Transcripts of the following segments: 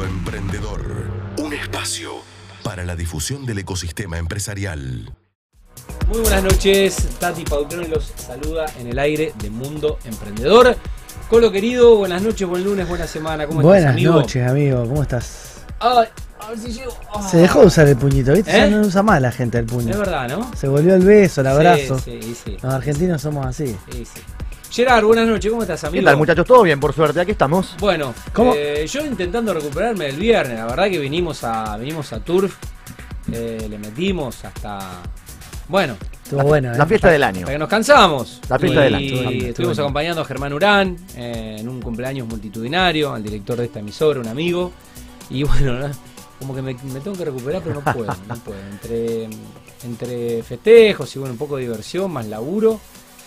Mundo Emprendedor. Un espacio para la difusión del ecosistema empresarial. Muy buenas noches, Tati Pautrón los saluda en el aire de Mundo Emprendedor. Colo querido, buenas noches, buen lunes, buena semana, ¿cómo Buenas estás, amigo? noches, amigo, ¿cómo estás? Ay, a ver si llego. Ah. Se dejó de usar el puñito, ¿viste? ¿Eh? Ya no usa más la gente el puño. Es verdad, ¿no? Se volvió el beso, el abrazo. Sí, sí, sí. Los argentinos somos así. sí, sí. Gerard, buenas noches, ¿cómo estás, amigo? ¿Qué tal, muchachos? ¿Todo bien, por suerte? Aquí estamos. Bueno, ¿Cómo? eh, yo intentando recuperarme el viernes, la verdad que vinimos a vinimos a Turf, eh, le metimos hasta... Bueno, Estuvo bueno, ¿eh? La fiesta del año. hasta que nos cansamos. La fiesta y del año. Estuvo estuvimos acompañando a Germán Urán eh, en un cumpleaños multitudinario, al director de esta emisora, un amigo. Y bueno, ¿no? como que me, me tengo que recuperar, pero no puedo, no puedo. Entre, entre festejos y bueno, un poco de diversión, más laburo,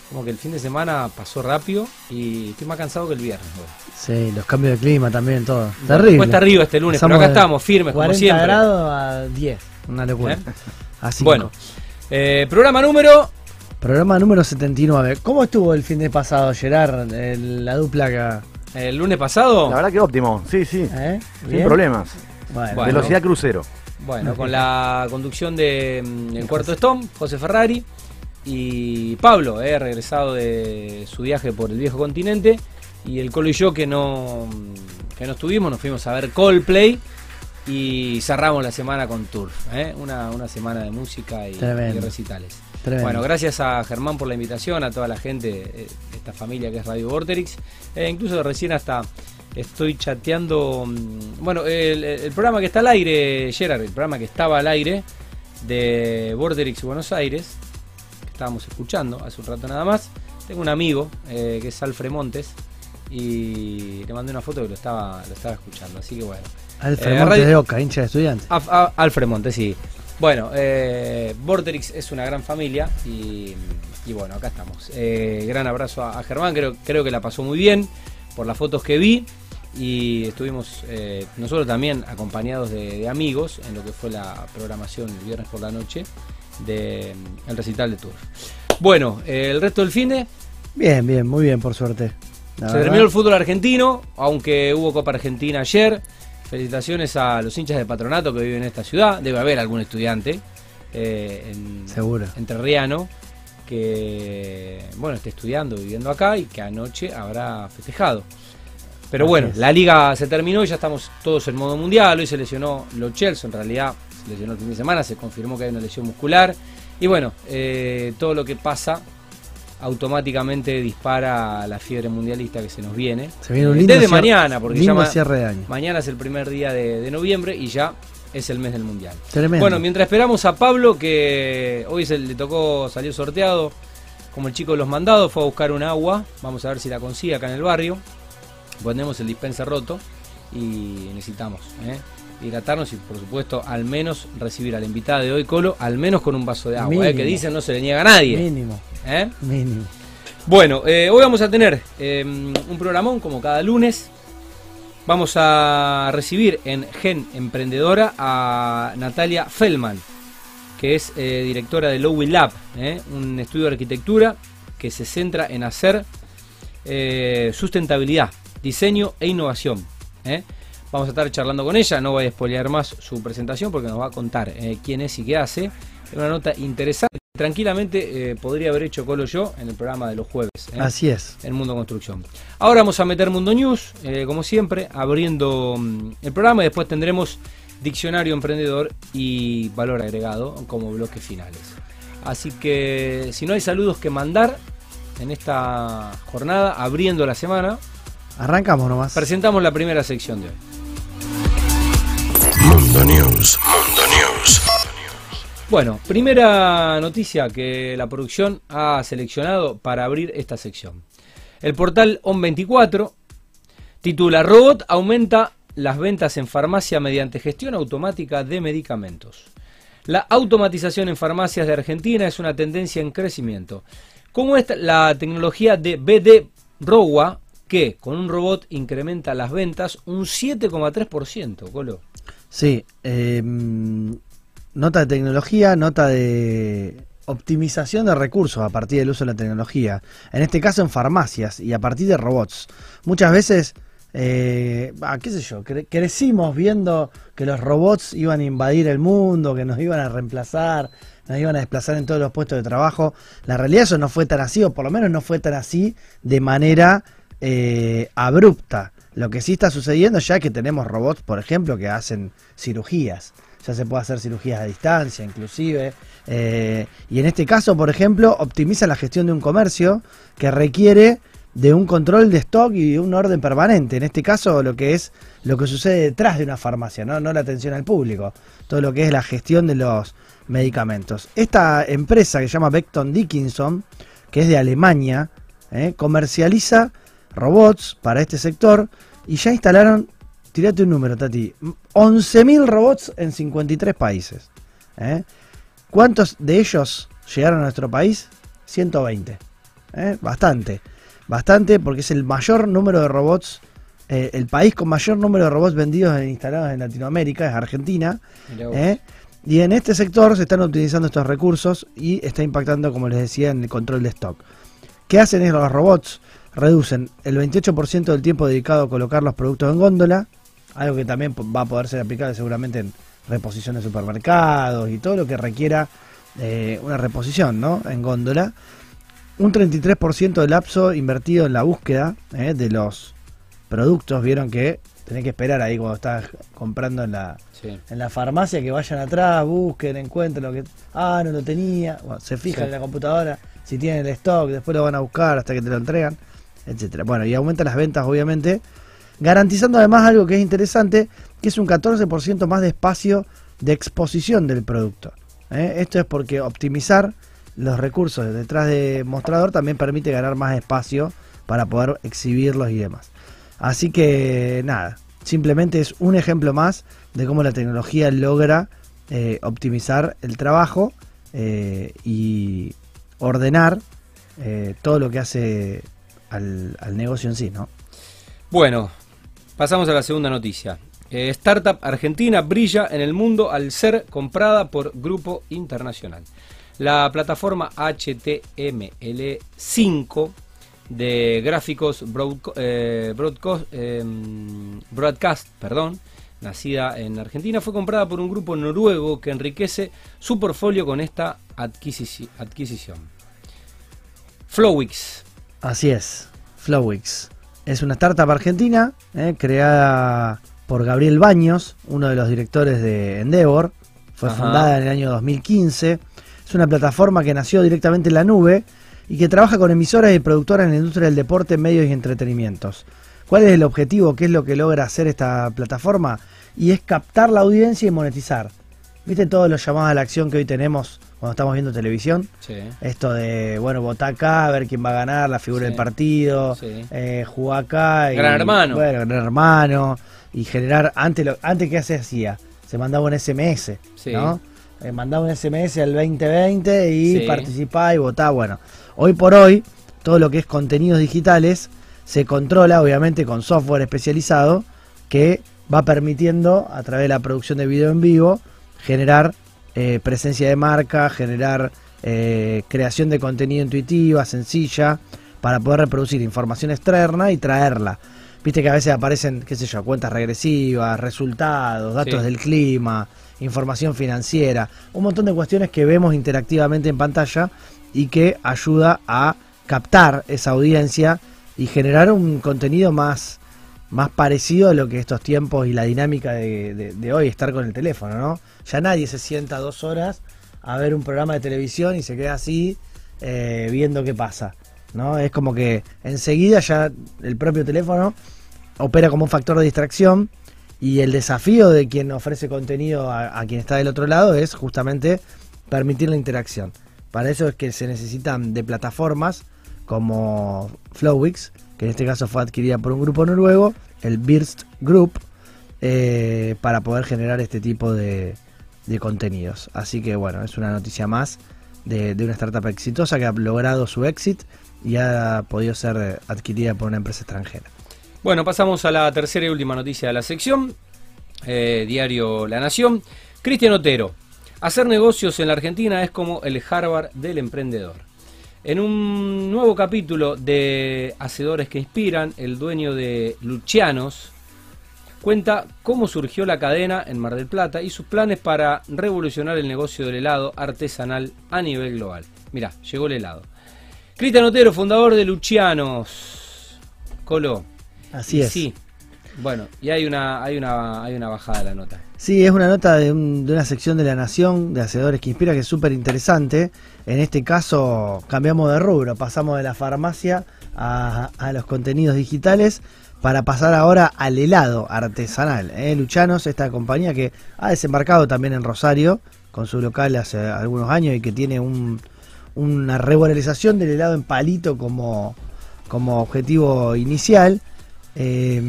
como que el fin de semana pasó rápido y estoy más cansado que el viernes. bueno. Sí, los cambios de clima también, todo. Bueno, Terrible. Cuesta arriba este lunes, pero acá estamos, firmes, como 40 siempre. grados a 10. Una locura. ¿Eh? A cinco. Bueno, eh, programa número Programa número 79. ¿Cómo estuvo el fin de pasado, Gerard? El- la dupla acá. el lunes pasado. La verdad que óptimo. Sí, sí. ¿Eh? Sin problemas. Bueno. Velocidad crucero. Bueno, con la conducción de mm, El Cuarto Stone, José Ferrari y Pablo, eh, regresado de su viaje por el viejo continente. Y el Colo y yo que no, que no estuvimos, nos fuimos a ver Coldplay y cerramos la semana con Turf. eh, una, una semana de música y, Tremendo. y recitales. tremendo. Bueno, gracias a Germán por la invitación, a toda la gente eh, esta familia que es Radio Vorterix. Eh, incluso recién hasta estoy chateando. mm, Bueno, el, el programa que está al aire, Gerard, el programa que estaba al aire de Vorterix Buenos Aires, estábamos escuchando hace un rato nada más. Tengo un amigo eh, que es Alfred Montes y le mandé una foto que lo estaba, lo estaba escuchando. Así que bueno. Alfred eh, Montes radio- de Oca, hincha de estudiantes. A- a- Alfred Montes, sí. Bueno, eh, Vorterix es una gran familia y, y bueno, acá estamos. Eh, gran abrazo a, a Germán, creo, creo que la pasó muy bien por las fotos que vi y estuvimos eh, nosotros también acompañados de, de amigos en lo que fue la programación el viernes por la noche del recital de Tour. Bueno, eh, el resto del fin de Bien, bien, muy bien, por suerte. La se verdad. terminó el fútbol argentino, aunque hubo Copa Argentina ayer. Felicitaciones a los hinchas de patronato que viven en esta ciudad. Debe haber algún estudiante eh, en, Seguro. entrerriano que bueno esté estudiando, viviendo acá y que anoche habrá festejado. Pero bueno, la liga se terminó y ya estamos todos en modo mundial. Hoy se lesionó Lo Chelsea, en realidad se lesionó el fin de semana, se confirmó que hay una lesión muscular. Y bueno, eh, todo lo que pasa automáticamente dispara la fiebre mundialista que se nos viene. Se viene un lindo Desde mañana, porque ya lindo ma- cierre de año. mañana es el primer día de, de noviembre y ya es el mes del mundial. Tremendo. Bueno, mientras esperamos a Pablo, que hoy se le tocó, salió sorteado como el chico de los mandados, fue a buscar un agua. Vamos a ver si la consigue acá en el barrio. Ponemos el dispenser roto y necesitamos ¿eh? Hidratarnos y, por supuesto, al menos recibir a la invitada de hoy, Colo, al menos con un vaso de agua. ¿eh? Que dicen no se le niega a nadie. Mínimo, ¿eh? mínimo. Bueno, eh, hoy vamos a tener eh, un programón como cada lunes. Vamos a recibir en Gen Emprendedora a Natalia Feldman, que es eh, directora de Lowell Lab, un estudio de arquitectura que se centra en hacer sustentabilidad, diseño e innovación. Vamos a estar charlando con ella, no voy a spoilear más su presentación porque nos va a contar eh, quién es y qué hace. Es una nota interesante. Tranquilamente eh, podría haber hecho Colo yo en el programa de los jueves. eh, Así es. en Mundo Construcción. Ahora vamos a meter Mundo News, como siempre, abriendo mm, el programa y después tendremos Diccionario Emprendedor y Valor Agregado como bloques finales. Así que si no hay saludos que mandar en esta jornada, abriendo la semana, Arrancamos nomás. presentamos la primera sección de hoy. Mundo News, Mundo News. Bueno, primera noticia que la producción ha seleccionado para abrir esta sección. El portal ON24 titula Robot aumenta las ventas en farmacia mediante gestión automática de medicamentos. La automatización en farmacias de Argentina es una tendencia en crecimiento. ¿Cómo es la tecnología de BD Rowa que con un robot incrementa las ventas un 7,3%, Colo? Sí, eh, nota de tecnología, nota de optimización de recursos a partir del uso de la tecnología. En este caso en farmacias y a partir de robots. Muchas veces eh, ah, qué sé yo, cre- crecimos viendo que los robots iban a invadir el mundo, que nos iban a reemplazar, nos iban a desplazar en todos los puestos de trabajo. La realidad eso no fue tan así, o por lo menos no fue tan así de manera eh, abrupta. Lo que sí está sucediendo ya que tenemos robots, por ejemplo, que hacen cirugías. Ya se puede hacer cirugías a distancia, inclusive. eh, y en este caso, por ejemplo, optimiza la gestión de un comercio que requiere de un control de stock y un orden permanente. En este caso, lo que es lo que sucede detrás de una farmacia, no, no la atención al público. Todo lo que es la gestión de los medicamentos. Esta empresa que se llama Beckton Dickinson, que es de Alemania, eh, comercializa robots para este sector y ya instalaron, tirate un número, Tati, 11.000 robots en 53 países. ¿eh? ¿Cuántos de ellos llegaron a nuestro país? 120. ¿eh? Bastante. Bastante porque es el mayor número de robots, eh, el país con mayor número de robots vendidos e instalados en Latinoamérica, es Argentina. ¿eh? Y en este sector se están utilizando estos recursos y está impactando, como les decía, en el control de stock. ¿Qué hacen los robots? Reducen el 28% del tiempo dedicado a colocar los productos en góndola, algo que también va a poder ser aplicable seguramente en reposición de supermercados y todo lo que requiera eh, una reposición ¿no? en góndola. Un 33% del lapso invertido en la búsqueda eh, de los productos. Vieron que tenés que esperar ahí cuando estás comprando en la, Sí. en la farmacia que vayan atrás, busquen, encuentren lo que. Ah, no lo tenía. Bueno, se fijan Sí. en la computadora si tienen el stock, después lo van a buscar hasta que te lo entregan, etcétera. Bueno, y aumenta las ventas, obviamente, garantizando además algo que es interesante, que es un 14% más de espacio de exposición del producto. ¿eh? Esto es porque optimizar los recursos detrás de mostrador también permite ganar más espacio para poder exhibirlos y demás. Así que nada, simplemente es un ejemplo más de cómo la tecnología logra eh, optimizar el trabajo eh, y ordenar todo lo que hace al, negocio en sí, ¿no? Bueno, pasamos a la segunda noticia. Eh, startup argentina brilla en el mundo al ser comprada por Grupo Internacional. La plataforma HTML5 de gráficos eh, em, broadcast, perdón, nacida en Argentina, fue comprada por un grupo noruego que enriquece su portfolio con esta adquisici- adquisición. Flowix. Así es, Flowix. Es una startup argentina eh, creada por Gabriel Baños, uno de los directores de Endeavor. Fue Ajá. fundada en el año 2015. Es una plataforma que nació directamente en la nube y que trabaja con emisoras y productoras en la industria del deporte, medios y entretenimientos. ¿Cuál es el objetivo? ¿Qué es lo que logra hacer esta plataforma? Y es captar la audiencia y monetizar. ¿Viste todos los llamados a la acción que hoy tenemos cuando estamos viendo televisión? Sí. Esto de, bueno, votar acá, ver quién va a ganar, la figura Sí. del partido, Sí. eh, jugar acá. y- Gran Hermano. Bueno, gran hermano. Y generar, antes, lo, antes ¿qué se hacía? Se mandaba un SMS. ¿no? Eh, mandaba un SMS al 2020 y Sí. participaba y votaba. Bueno, hoy por hoy, todo lo que es contenidos digitales se controla, obviamente, con software especializado que va permitiendo, a través de la producción de video en vivo, generar eh, presencia de marca, generar eh, creación de contenido intuitiva, sencilla, para poder reproducir información externa y traerla. Viste que a veces aparecen, qué sé yo, cuentas regresivas, resultados, datos Sí. del clima, información financiera, un montón de cuestiones que vemos interactivamente en pantalla y que ayuda a captar esa audiencia y generar un contenido más, más parecido a lo que estos tiempos y la dinámica de, hoy, estar con el teléfono, ¿no? Ya nadie se sienta dos horas a ver un programa de televisión y se queda así eh, viendo qué pasa, ¿no? Es como que enseguida ya el propio teléfono opera como un factor de distracción y el desafío de quien ofrece contenido a, a quien está del otro lado es justamente permitir la interacción. Para eso es que se necesitan de plataformas como Flowix, en este caso fue adquirida por un grupo noruego, el Birst Group, eh, para poder generar este tipo de, contenidos. Así que bueno, es una noticia más de, una startup exitosa que ha logrado su éxito y ha podido ser eh, adquirida por una empresa extranjera. Bueno, pasamos a la tercera y última noticia de la sección. Eh, diario La Nación. Cristian Otero. Hacer negocios en la Argentina es como el Harvard del emprendedor. En un nuevo capítulo de Hacedores que Inspiran, el dueño de Lucianos cuenta cómo surgió la cadena en Mar del Plata y sus planes para revolucionar el negocio del helado artesanal a nivel global. Mirá, llegó el helado. Cristian Otero, fundador de Lucianos. Colo. Así es. Sí. Bueno, y hay una, hay una, hay una bajada de la nota. Sí, es una nota de, un- de una sección de La Nación de Hacedores que Inspira que es súper interesante. En este caso cambiamos de rubro, pasamos de la farmacia a, los contenidos digitales para pasar ahora al helado artesanal. ¿eh? Luchanos, esta compañía que ha desembarcado también en Rosario con su local hace algunos años y que tiene un- una regularización del helado en palito como, objetivo inicial. eh,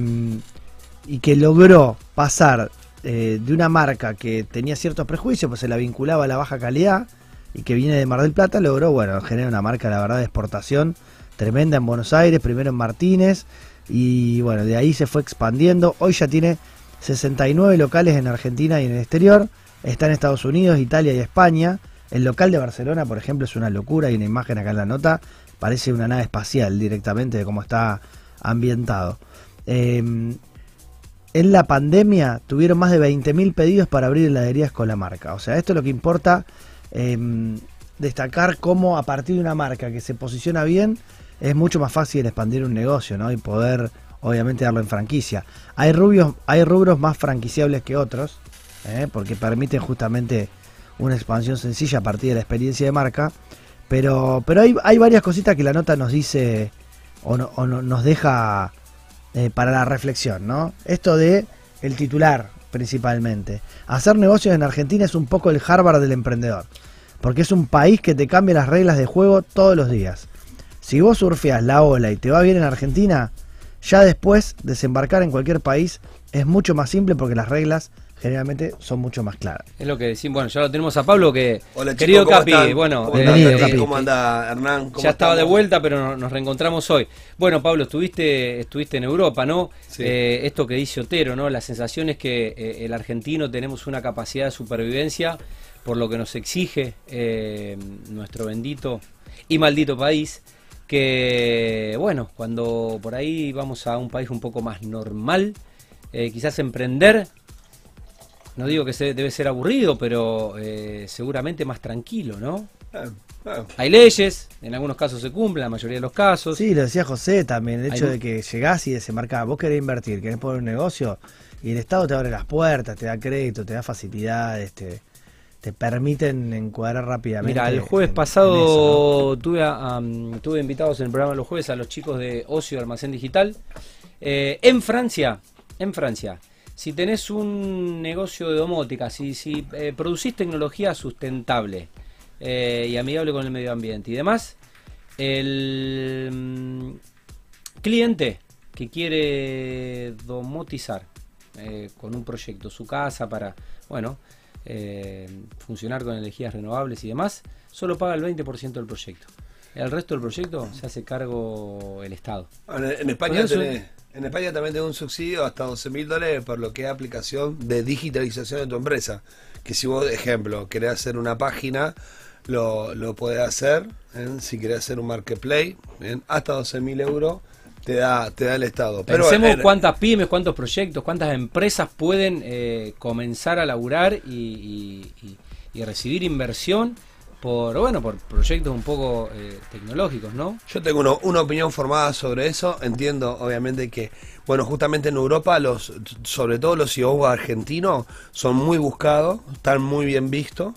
y que logró pasar eh, de una marca que tenía ciertos prejuicios, pues se la vinculaba a la baja calidad y que viene de Mar del Plata, logró, bueno, generar una marca, la verdad, de exportación tremenda en Buenos Aires, primero en Martínez, y bueno, de ahí se fue expandiendo. Hoy ya tiene 69 locales en Argentina y en el exterior, está en Estados Unidos, Italia y España. El local de Barcelona, por ejemplo, es una locura, hay una imagen acá en la nota, parece una nave espacial directamente de cómo está ambientado. Eh, en la pandemia tuvieron más de 20.000 pedidos para abrir heladerías con la marca. O sea, esto es lo que importa eh, destacar cómo a partir de una marca que se posiciona bien es mucho más fácil expandir un negocio ¿no? y poder obviamente darlo en franquicia. Hay, rubios, hay rubros más franquiciables que otros ¿eh? porque permiten justamente una expansión sencilla a partir de la experiencia de marca. Pero, pero hay, hay varias cositas que la nota nos dice o, no- o no- nos deja eh, para la reflexión, ¿no? Esto de el titular principalmente. Hacer negocios en Argentina es un poco el Harvard del emprendedor, porque es un país que te cambia las reglas de juego todos los días. Si vos surfeas la ola y te va bien en Argentina, ya después desembarcar en cualquier país es mucho más simple porque las reglas generalmente son mucho más claras. Es lo que decimos. Bueno, ya lo tenemos a Pablo que. Hola chicos, querido ¿cómo Capi, están? bueno, ¿Cómo eh, están? Capi. ¿Cómo anda Hernán? ¿Cómo ya estaba de vuelta, pero no- nos reencontramos hoy. Bueno, Pablo, estuviste, estuviste en Europa, ¿no? Sí. Eh, esto que dice Otero, ¿no? La sensación es que eh, el argentino tenemos una capacidad de supervivencia por lo que nos exige eh, nuestro bendito y maldito país. Que, bueno, cuando por ahí vamos a un país un poco más normal, eh, quizás emprender, no digo que se, debe ser aburrido, pero eh, seguramente más tranquilo, ¿no? Ah, ah, Hay leyes, en algunos casos se cumplen, la mayoría de los casos. Sí, lo decía José también, el hecho Hay- de que llegás y desembarcás, vos querés invertir, querés poner un negocio y el Estado te abre las puertas, te da crédito, te da facilidades, te, te permiten encuadrar rápidamente. Mira, el jueves en- en pasado tuve, a- tuve invitados en el programa los jueves a los chicos de Ocio Almacén Digital. Eh, en Francia, en Francia, si tenés un negocio de domótica, si, si eh, producís tecnología sustentable eh, y amigable con el medio ambiente y demás, el mm, cliente que quiere domotizar eh, con un proyecto su casa para, bueno, eh, funcionar con energías renovables y demás, solo paga el 20% del proyecto. El resto del proyecto se hace cargo el Estado. En, en España tenés- en España también tenés un subsidio hasta 12 mil dólares por lo que es aplicación de digitalización de tu empresa. Que si vos, ejemplo, querés hacer una página, lo, lo podés hacer. ¿eh? Si querés hacer un marketplace, hasta 12 mil euros te da, te da el Estado. Pero Pensemos cuántas pymes, cuántos proyectos, cuántas empresas pueden eh, comenzar a laburar y, y- y- y recibir inversión por, bueno, por proyectos un poco eh, tecnológicos, ¿no? Yo tengo uno- una opinión formada sobre eso. Entiendo, obviamente, que, bueno, justamente en Europa, los, sobre todo los CEOs argentinos, son muy buscados, están muy bien vistos.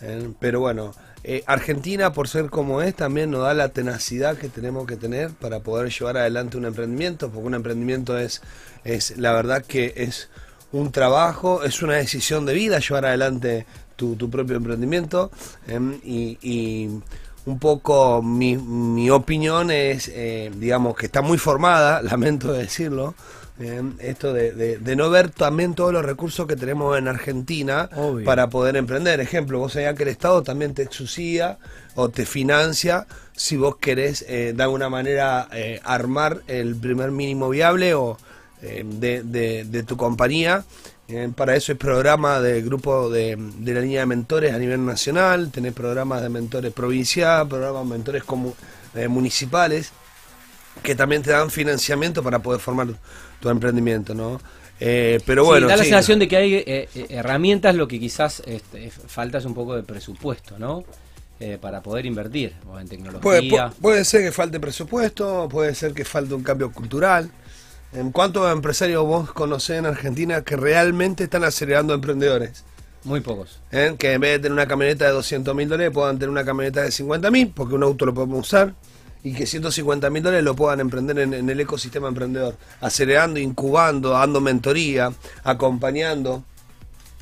eh, pero bueno, eh, Argentina, por ser como es, también nos da la tenacidad que tenemos que tener para poder llevar adelante un emprendimiento, porque un emprendimiento es, es la verdad que es un trabajo, es una decisión de vida llevar adelante tu, tu propio emprendimiento em, y, y un poco mi, mi opinión es, eh, digamos, que está muy formada, lamento decirlo, em, esto de, de- de no ver también todos los recursos que tenemos en Argentina Obvio. para poder emprender. Ejemplo, vos sabías que el Estado también te subsidia o te financia si vos querés eh, de alguna manera eh, armar el primer mínimo viable o eh, de tu compañía. Eh, para eso hay programa del grupo de, de la línea de mentores a nivel nacional, tenés programas de mentores provincial, programas de mentores eh, municipales, que también te dan financiamiento para poder formar tu emprendimiento, ¿no? Eh, pero Sí, bueno, da la sí. sensación de que hay eh, eh, herramientas, lo que quizás este, falta es un poco de presupuesto, ¿no? Eh, para poder invertir o en tecnología. Puede, pu- puede ser que falte presupuesto, puede ser que falte un cambio cultural. ¿En cuántos empresarios vos conocés en Argentina que realmente están acelerando emprendedores? Muy pocos. ¿Eh? Que en vez de tener una camioneta de 200 mil dólares puedan tener una camioneta de 50 mil, porque un auto lo podemos usar, y que 150 mil dólares lo puedan emprender en, en el ecosistema emprendedor, acelerando, incubando, dando mentoría, acompañando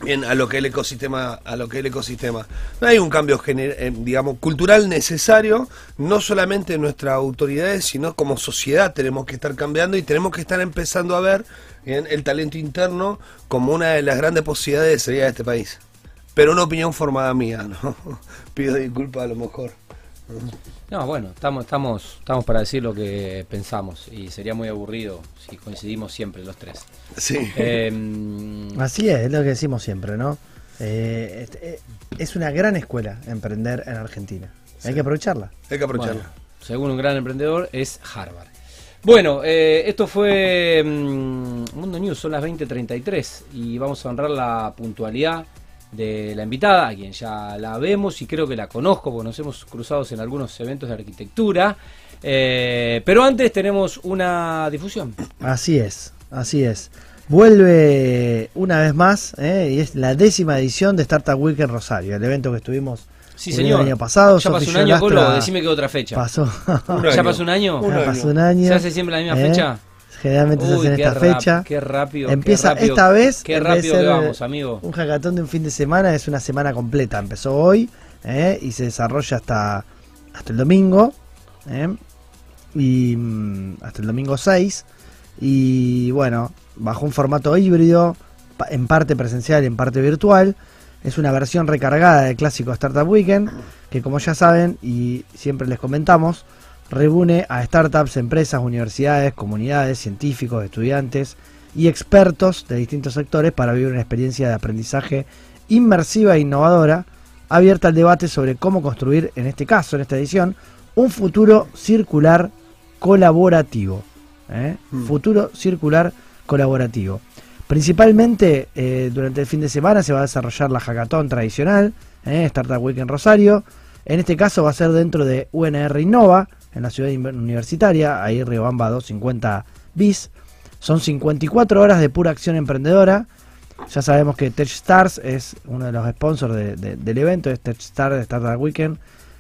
bien a lo que el ecosistema a lo que el ecosistema. Hay un cambio eh, digamos cultural necesario no solamente en nuestras autoridades sino como sociedad tenemos que estar cambiando y tenemos que estar empezando a ver bien, el talento interno como una de las grandes posibilidades de salir de este país. Pero una opinión formada mía no pido disculpas a lo mejor No, bueno, estamos, estamos, estamos para decir lo que pensamos y sería muy aburrido si coincidimos siempre los tres. sí Eh, Así es, es lo que decimos siempre, ¿no? Eh, este, eh, es una gran escuela emprender en Argentina. Hay que aprovecharla. hay que aprovecharlo bueno, según un gran emprendedor, es Harvard. Bueno, eh, esto fue mm, Mundo News, son las 20.33 y vamos a honrar la puntualidad de la invitada, a quien ya la vemos y creo que la conozco porque nos hemos cruzado en algunos eventos de arquitectura. Eh, pero antes tenemos una difusión. Así es, así es. Vuelve una vez más, ¿eh? y es la décima edición de Startup Week en Rosario, el evento que estuvimos Sí, el señor. año pasado. Ya pasó un año, Polo, decime que otra fecha. Pasó, ¿Ya pasó un año? Ya pasó un año. ¿Se hace siempre la misma ¿eh? fecha? Generalmente se Uy, hace en esta rap- fecha. Qué rápido. Empieza qué rápido, esta vez. Qué rápido que vamos, amigo. Un hackathon de un fin de semana es una semana completa. Empezó hoy ¿eh? y se desarrolla hasta, hasta el domingo. ¿eh? Y mm, hasta el domingo 6. Y bueno, bajo un formato híbrido, en parte presencial y en parte virtual. Es una versión recargada del clásico Startup Weekend, que como ya saben y siempre les comentamos, reúne a startups, empresas, universidades, comunidades, científicos, estudiantes y expertos de distintos sectores para vivir una experiencia de aprendizaje inmersiva e innovadora, abierta al debate sobre cómo construir, en este caso, en esta edición, un futuro circular colaborativo. ¿eh? Mm. Futuro circular colaborativo. Principalmente eh, durante el fin de semana se va a desarrollar la hackathon tradicional, ¿eh? Startup Week en Rosario. En este caso va a ser dentro de UNR Innova, en la ciudad universitaria, ahí Riobamba 250 bis. Son 54 horas de pura acción emprendedora. Ya sabemos que TechStars es uno de los sponsors de- de- del evento, es TechStars Startup Weekend,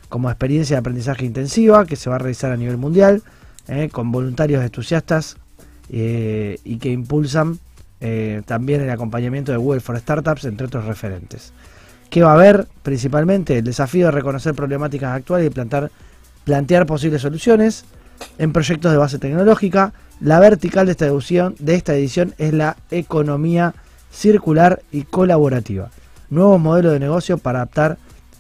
como experiencia de aprendizaje intensiva que se va a realizar a nivel mundial, eh, con voluntarios entusiastas eh, y que impulsan eh, también el acompañamiento de Google for Startups, entre otros referentes. ¿Qué va a haber? Principalmente el desafío de reconocer problemáticas actuales y plantar, plantear posibles soluciones en proyectos de base tecnológica. La vertical de esta edición, de esta edición es la economía circular y colaborativa. Nuevos modelos de negocio para adaptar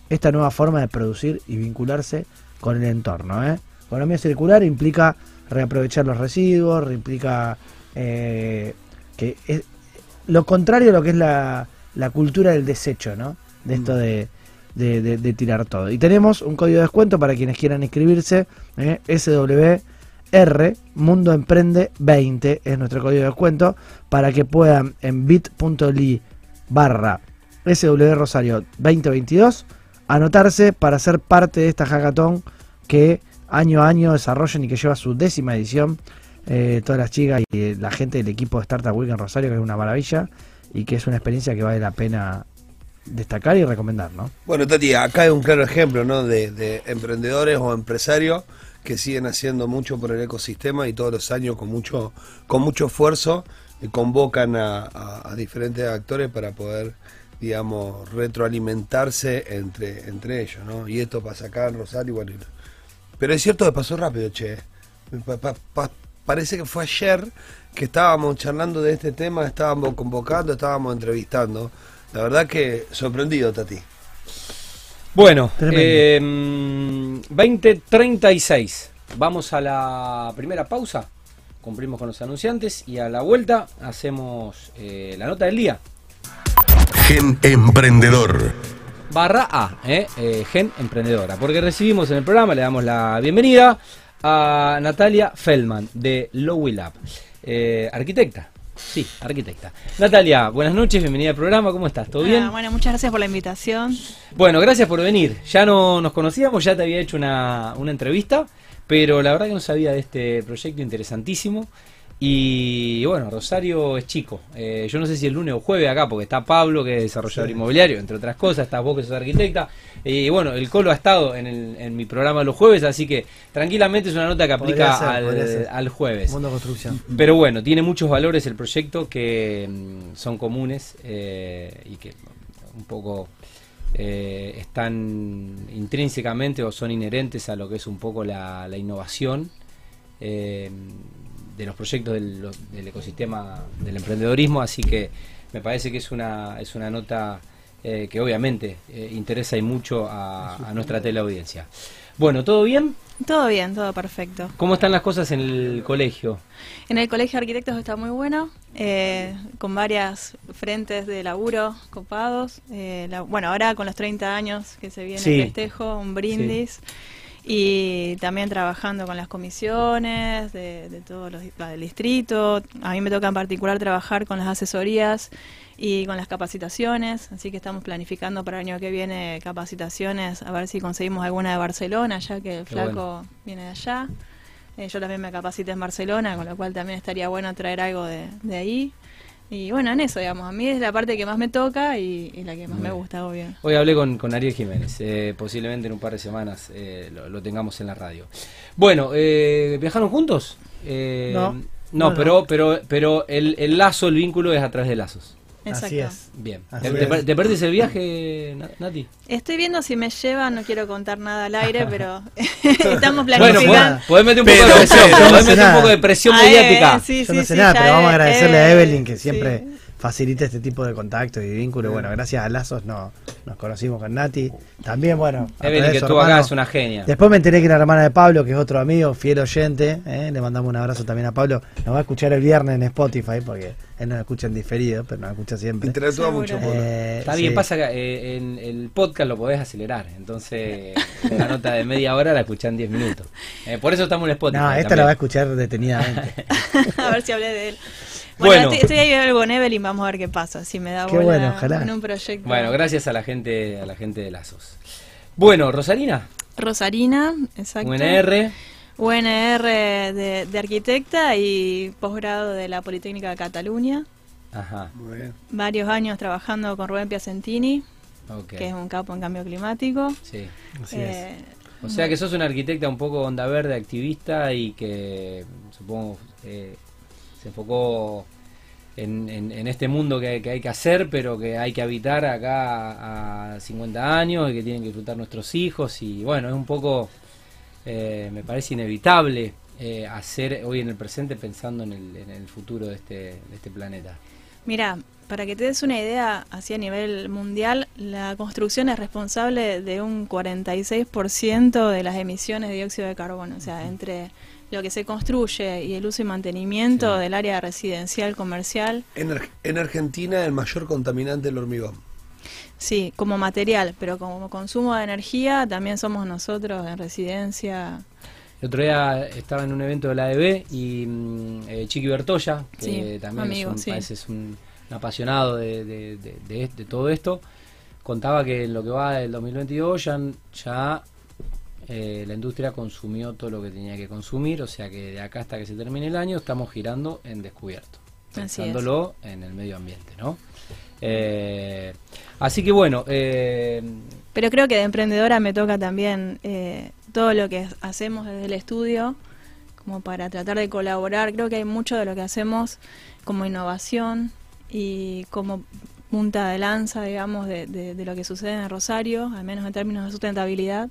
esta nueva forma de producir y vincularse con el entorno. ¿eh? Economía circular implica reaprovechar los residuos, implica eh, que es lo contrario a lo que es la, la cultura del desecho, ¿no? De esto de, de- tirar todo. Y tenemos un código de descuento para quienes quieran inscribirse, ¿eh? SWR Mundo Emprende 20 es nuestro código de descuento para que puedan en bit.ly barra SW Rosario 2022 anotarse para ser parte de esta hackathon que año a año desarrollan y que lleva su décima edición. Eh, todas las chicas y eh, la gente del equipo de Startup Week en Rosario, que es una maravilla y que es una experiencia que vale la pena destacar y recomendar, ¿no? Bueno, Tati, acá hay un claro ejemplo ¿no? de, de emprendedores o empresarios que siguen haciendo mucho por el ecosistema y todos los años con mucho, con mucho esfuerzo eh, convocan a, diferentes actores para poder, digamos, retroalimentarse entre, entre ellos, ¿no? Y esto pasa acá en Rosario, bueno, pero es cierto que pasó rápido, che. Pa- pa- pa- parece que fue ayer que estábamos charlando de este tema, estábamos convocando, estábamos entrevistando. La verdad que sorprendido, Tati. Bueno, Tremendo. eh, 2036. Vamos a la primera pausa cumplimos con los anunciantes y a la vuelta hacemos eh, la nota del día. Gen Emprendedor. Barra A, ¿eh? Eh, Gen Emprendedora. Porque recibimos en el programa, le damos la bienvenida a Natalia Feldman de Lowy Lab. Eh, arquitecta. Sí, arquitecta. Natalia, buenas noches, bienvenida al programa, ¿cómo estás? ¿Todo bien? Ah, bueno, muchas gracias por la invitación. Bueno, gracias por venir. Ya no nos conocíamos, ya te había hecho una, una entrevista, pero la verdad que no sabía de este proyecto interesantísimo. Y bueno, Rosario es chico. Eh, yo no sé si el lunes o jueves acá, porque está Pablo, que es desarrollador inmobiliario, entre otras cosas, está vos que sos arquitecta. Y bueno, el Colo ha estado en, el- en mi programa los jueves, así que tranquilamente es una nota que aplica ser, al, jueves. Mundo construcción. Pero bueno, tiene muchos valores el proyecto que mm, son comunes eh, y que un poco eh, están intrínsecamente o son inherentes a lo que es un poco la, la innovación eh, de los proyectos del, ecosistema del emprendedorismo, así que me parece que es una, es una nota eh, que obviamente eh, interesa y mucho a, a nuestra teleaudiencia. Bueno, ¿todo bien? Todo bien, todo perfecto. ¿Cómo están las cosas en el colegio? En el Colegio de Arquitectos está muy bueno, eh, con varias frentes de laburo copados. Eh, la- bueno, ahora con los 30 años que se viene Sí. el festejo, un brindis. Y también trabajando con las comisiones de, de todos los la del distrito. A mí me toca en particular trabajar con las asesorías y con las capacitaciones. Así que estamos planificando para el año que viene capacitaciones, a ver si conseguimos alguna de Barcelona, ya que el Qué flaco bueno. viene de allá. Eh, yo también me capacité en Barcelona, con lo cual también estaría bueno traer algo de, de ahí. Y bueno, en eso, digamos, a mí es la parte que más me toca y, y la que más me gusta, obvio. Hoy hablé con, con Ariel Jiménez, eh, posiblemente en un par de semanas eh, lo, lo tengamos en la radio. Bueno, eh, ¿viajaron juntos? Eh, No. No, No, pero, no. pero, pero el, el lazo, el vínculo es a través de lazos. Exacto. Así es. Bien. Así ¿Te, es. te perdés el viaje, Na- Nati? Estoy viendo si me llevan, no quiero contar nada al aire, pero estamos Bueno, planificando. podés, podés meter un poco Pero, de presión, pero, podés no sé meter un poco de presión Ah, eh, mediática. sí, Yo sí, no sé sí, nada, pero vamos a eh, agradecerle eh, a Evelyn que sí. siempre facilita este tipo de contactos y vínculos. Bueno, gracias a Lazos no, nos conocimos con Nati. También, bueno, Evelyn, que estuvo acá, es una genia. Después me enteré que era hermana de Pablo, que es otro amigo, fiel oyente. ¿eh? Le mandamos un abrazo también a Pablo. Nos va a escuchar el viernes en Spotify, porque él nos escucha en diferido, pero nos escucha siempre. Interactúa mucho. Pablo. Eh, Está bien, sí. pasa que eh, en el podcast lo podés acelerar, entonces una nota de media hora la escuchás en 10 minutos. Eh, por eso estamos en Spotify. No, esta también. la va a escuchar detenidamente. a ver si hablé de él. Bueno, Bueno. estoy, estoy ahí algo con Evelyn, vamos a ver qué pasa, si me da Qué bueno, ojalá. en un proyecto. Bueno, gracias a la gente, a la gente de Lazos. Bueno, Rosalina, Rosarina, exacto. UNR, UNR de, de arquitecta y posgrado de la Politécnica de Cataluña. ajá, Muy bien. Varios años trabajando con Rubén Piacentini, que es un capo en cambio climático. sí. Así es. Eh, O sea que sos una arquitecta un poco onda verde, activista y que supongo eh, se enfocó en, en- en este mundo que, que hay que hacer, pero que hay que habitar acá a 50 años y que tienen que disfrutar nuestros hijos. Y bueno, es un poco, eh, me parece inevitable eh, hacer hoy en el presente pensando en el, en el futuro de este, de este planeta. Mira, para que te des una idea, así a nivel mundial, la construcción es responsable de un 46% de las emisiones de dióxido de carbono. O sea, entre lo que se construye y el uso y mantenimiento Sí. del área residencial, comercial, En, Ar- en Argentina el mayor contaminante es el hormigón. sí, como material, pero como consumo de energía también somos nosotros en residencia. El otro día estaba en un evento de la ADB y mm, eh, Chiqui Bertoya, que Sí, también amigo, es, un, sí. parece es un, un apasionado de, de- de- de- de todo esto, contaba que en lo que va del 2022 ya, ya eh, la industria consumió todo lo que tenía que consumir, o sea que de acá hasta que se termine el año estamos girando en descubierto, pensándolo en el medio ambiente, ¿no? Eh, así que bueno, eh, Pero creo que de emprendedora me toca también eh, todo lo que hacemos desde el estudio, como para tratar de colaborar. Creo que hay mucho de lo que hacemos como innovación y como punta de lanza, digamos, de, de- de lo que sucede en Rosario, al menos en términos de sustentabilidad.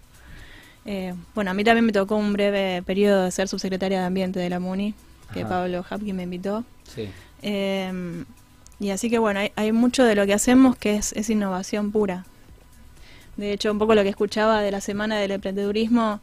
Eh, bueno, a mí también me tocó un breve periodo de ser subsecretaria de Ambiente de la MUNI, que Ajá. Pablo Hapkin me invitó. sí. Eh, y así que bueno, hay, hay mucho de lo que hacemos que es, es innovación pura. De hecho, un poco lo que escuchaba de la Semana del Emprendedurismo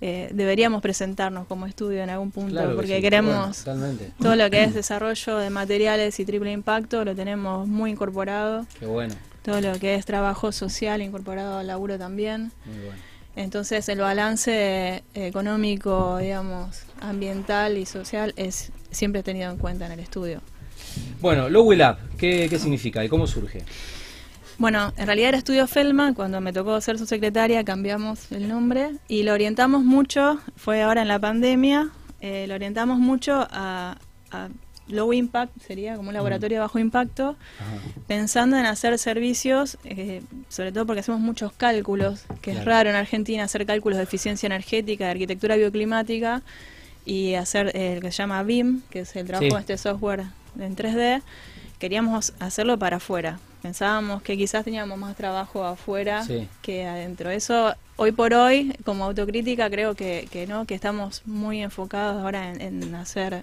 eh, deberíamos presentarnos como estudio en algún punto, Claro que porque sí, queremos bueno, todo lo que es desarrollo de materiales y triple impacto lo tenemos muy incorporado, Qué bueno, todo lo que es trabajo social incorporado al laburo también. muy bueno. Entonces el balance económico, digamos, ambiental y social es siempre tenido en cuenta en el estudio. Bueno, Lowell Up, ¿qué, ¿qué significa y cómo surge? Bueno, en realidad era Estudio Feldman, cuando me tocó ser su secretaria cambiamos el nombre y lo orientamos mucho, fue ahora en la pandemia, eh, lo orientamos mucho a, a low impact, sería como un laboratorio de bajo impacto, Ajá. pensando en hacer servicios, eh, sobre todo porque hacemos muchos cálculos, que es raro en Argentina hacer cálculos de eficiencia energética, de arquitectura bioclimática y hacer eh, lo que se llama BIM, que es el trabajo Sí. de este software en 3D. Queríamos hacerlo para afuera. Pensábamos que quizás teníamos más trabajo afuera Sí. que adentro. Eso, hoy por hoy, como autocrítica, creo que, que no, que estamos muy enfocados ahora en, en hacer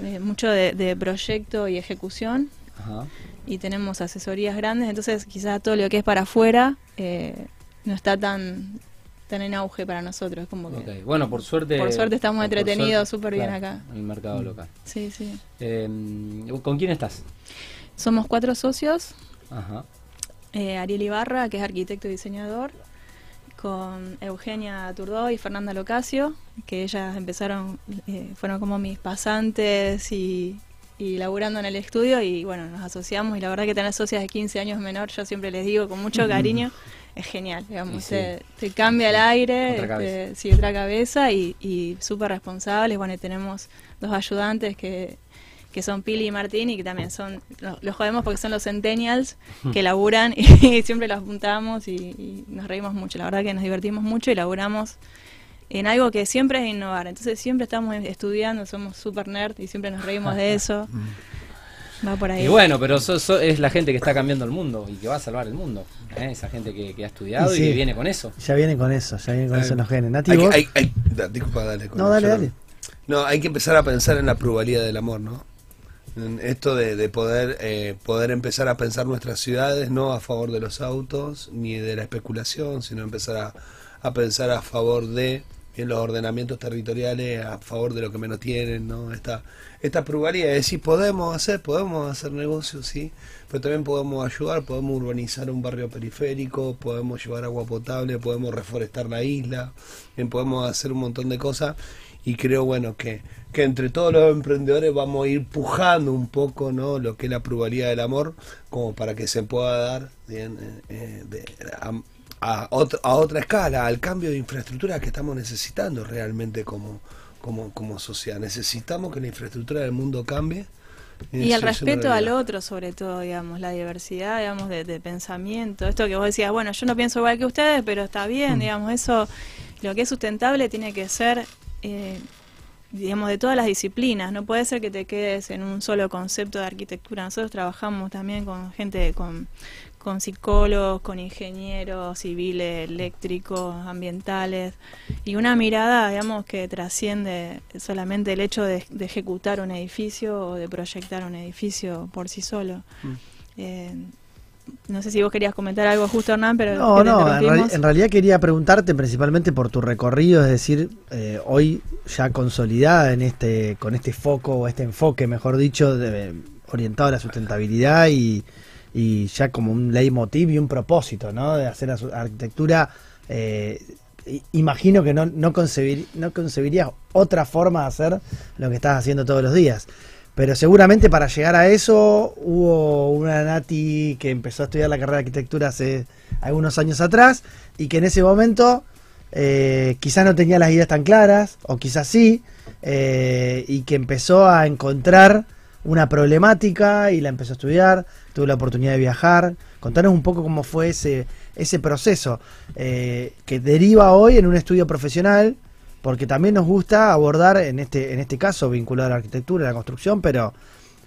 eh, mucho de, de proyecto y ejecución Ajá. y tenemos asesorías grandes, entonces quizás todo lo que es para afuera eh, no está tan tan en auge para nosotros, como que Bueno, por suerte. Por suerte estamos entretenidos súper bien claro, acá. En el mercado local. sí, sí. Eh, ¿Con quién estás? Somos cuatro socios, Ajá. eh, Ariel Ibarra, que es arquitecto y diseñador, con Eugenia Turdó y Fernanda Locasio, que ellas empezaron, eh, fueron como mis pasantes y, y laburando en el estudio y bueno, nos asociamos y la verdad que tener socias de 15 años menor, yo siempre les digo con mucho cariño, es genial, digamos, sí. te, te cambia el aire, Otra este, sí, otra cabeza y, y súper responsables, bueno, y tenemos dos ayudantes que que son Pili y Martín y que también son, los, los jodemos porque son los centennials que laburan y siempre los apuntamos y, y nos reímos mucho. La verdad que nos divertimos mucho y laburamos en algo que siempre es innovar. Entonces siempre estamos estudiando, somos super nerd y siempre nos reímos de eso. Va por ahí. Y bueno, pero so- so- es la gente que está cambiando el mundo y que va a salvar el mundo. ¿eh? Esa gente que, que ha estudiado y, Y sí. que viene con eso. Ya viene con eso, ya viene con Ay. eso en los genes. Nati, Hay hay- hay- disculpa, dale. con- No, dale, dale. No, hay que empezar a pensar en la pluralidad del amor, ¿no? En esto de, de poder eh, poder empezar a pensar nuestras ciudades no a favor de los autos ni de la especulación, sino empezar a, a pensar a favor de bien, los ordenamientos territoriales, a favor de lo que menos tienen, ¿no? Esta, esta pluralidad, es decir, podemos hacer, podemos hacer negocios, sí, pero también podemos ayudar, podemos urbanizar un barrio periférico, podemos llevar agua potable, podemos reforestar la isla, podemos hacer un montón de cosas y creo bueno que, que entre todos los emprendedores vamos a ir pujando un poco no lo que es la pluralidad del amor como para que se pueda dar bien, eh, eh, de- a, a otra, a otra escala al cambio de infraestructura que estamos necesitando realmente como como, como sociedad. Necesitamos que la infraestructura del mundo cambie. Y el respeto al otro, sobre todo, digamos, la diversidad, digamos, de, de pensamiento. Esto que vos decías, bueno, yo no pienso igual que ustedes, pero está bien, digamos, eso, lo que es sustentable tiene que ser, eh, digamos, de todas las disciplinas. No puede ser que te quedes en un solo concepto de arquitectura. Nosotros trabajamos también con gente, con, con psicólogos, con ingenieros civiles, eléctricos, ambientales, y una mirada, digamos, que trasciende solamente el hecho de, de ejecutar un edificio o de proyectar un edificio por sí solo. Eh, no sé si vos querías comentar algo justo, Hernán, pero No, no, en, en realidad quería preguntarte principalmente por tu recorrido, es decir, eh, hoy ya consolidada en este, con este foco o este enfoque, mejor dicho, de- orientado a la sustentabilidad y, y ya como un leitmotiv y un propósito, ¿no? De hacer arquitectura. eh, imagino que no, no, concebir- no concebirías otra forma de hacer lo que estás haciendo todos los días. Pero seguramente para llegar a eso hubo una Nati que empezó a estudiar la carrera de arquitectura hace algunos años atrás y que en ese momento eh, quizás no tenía las ideas tan claras o quizás sí eh, y que empezó a encontrar una problemática y la empezó a estudiar, tuvo la oportunidad de viajar. Contanos un poco cómo fue ese, ese proceso eh, que deriva hoy en un estudio profesional porque también nos gusta abordar en este en este caso vinculado a la arquitectura, a la construcción, pero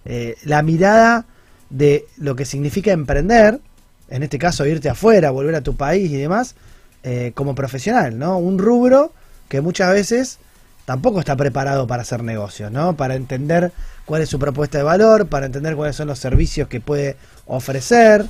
eh, la mirada de lo que significa emprender, en este caso irte afuera, volver a tu país y demás, eh, como profesional, ¿no? Un rubro que muchas veces tampoco está preparado para hacer negocios, ¿no? Para entender cuál es su propuesta de valor, para entender cuáles son los servicios que puede ofrecer,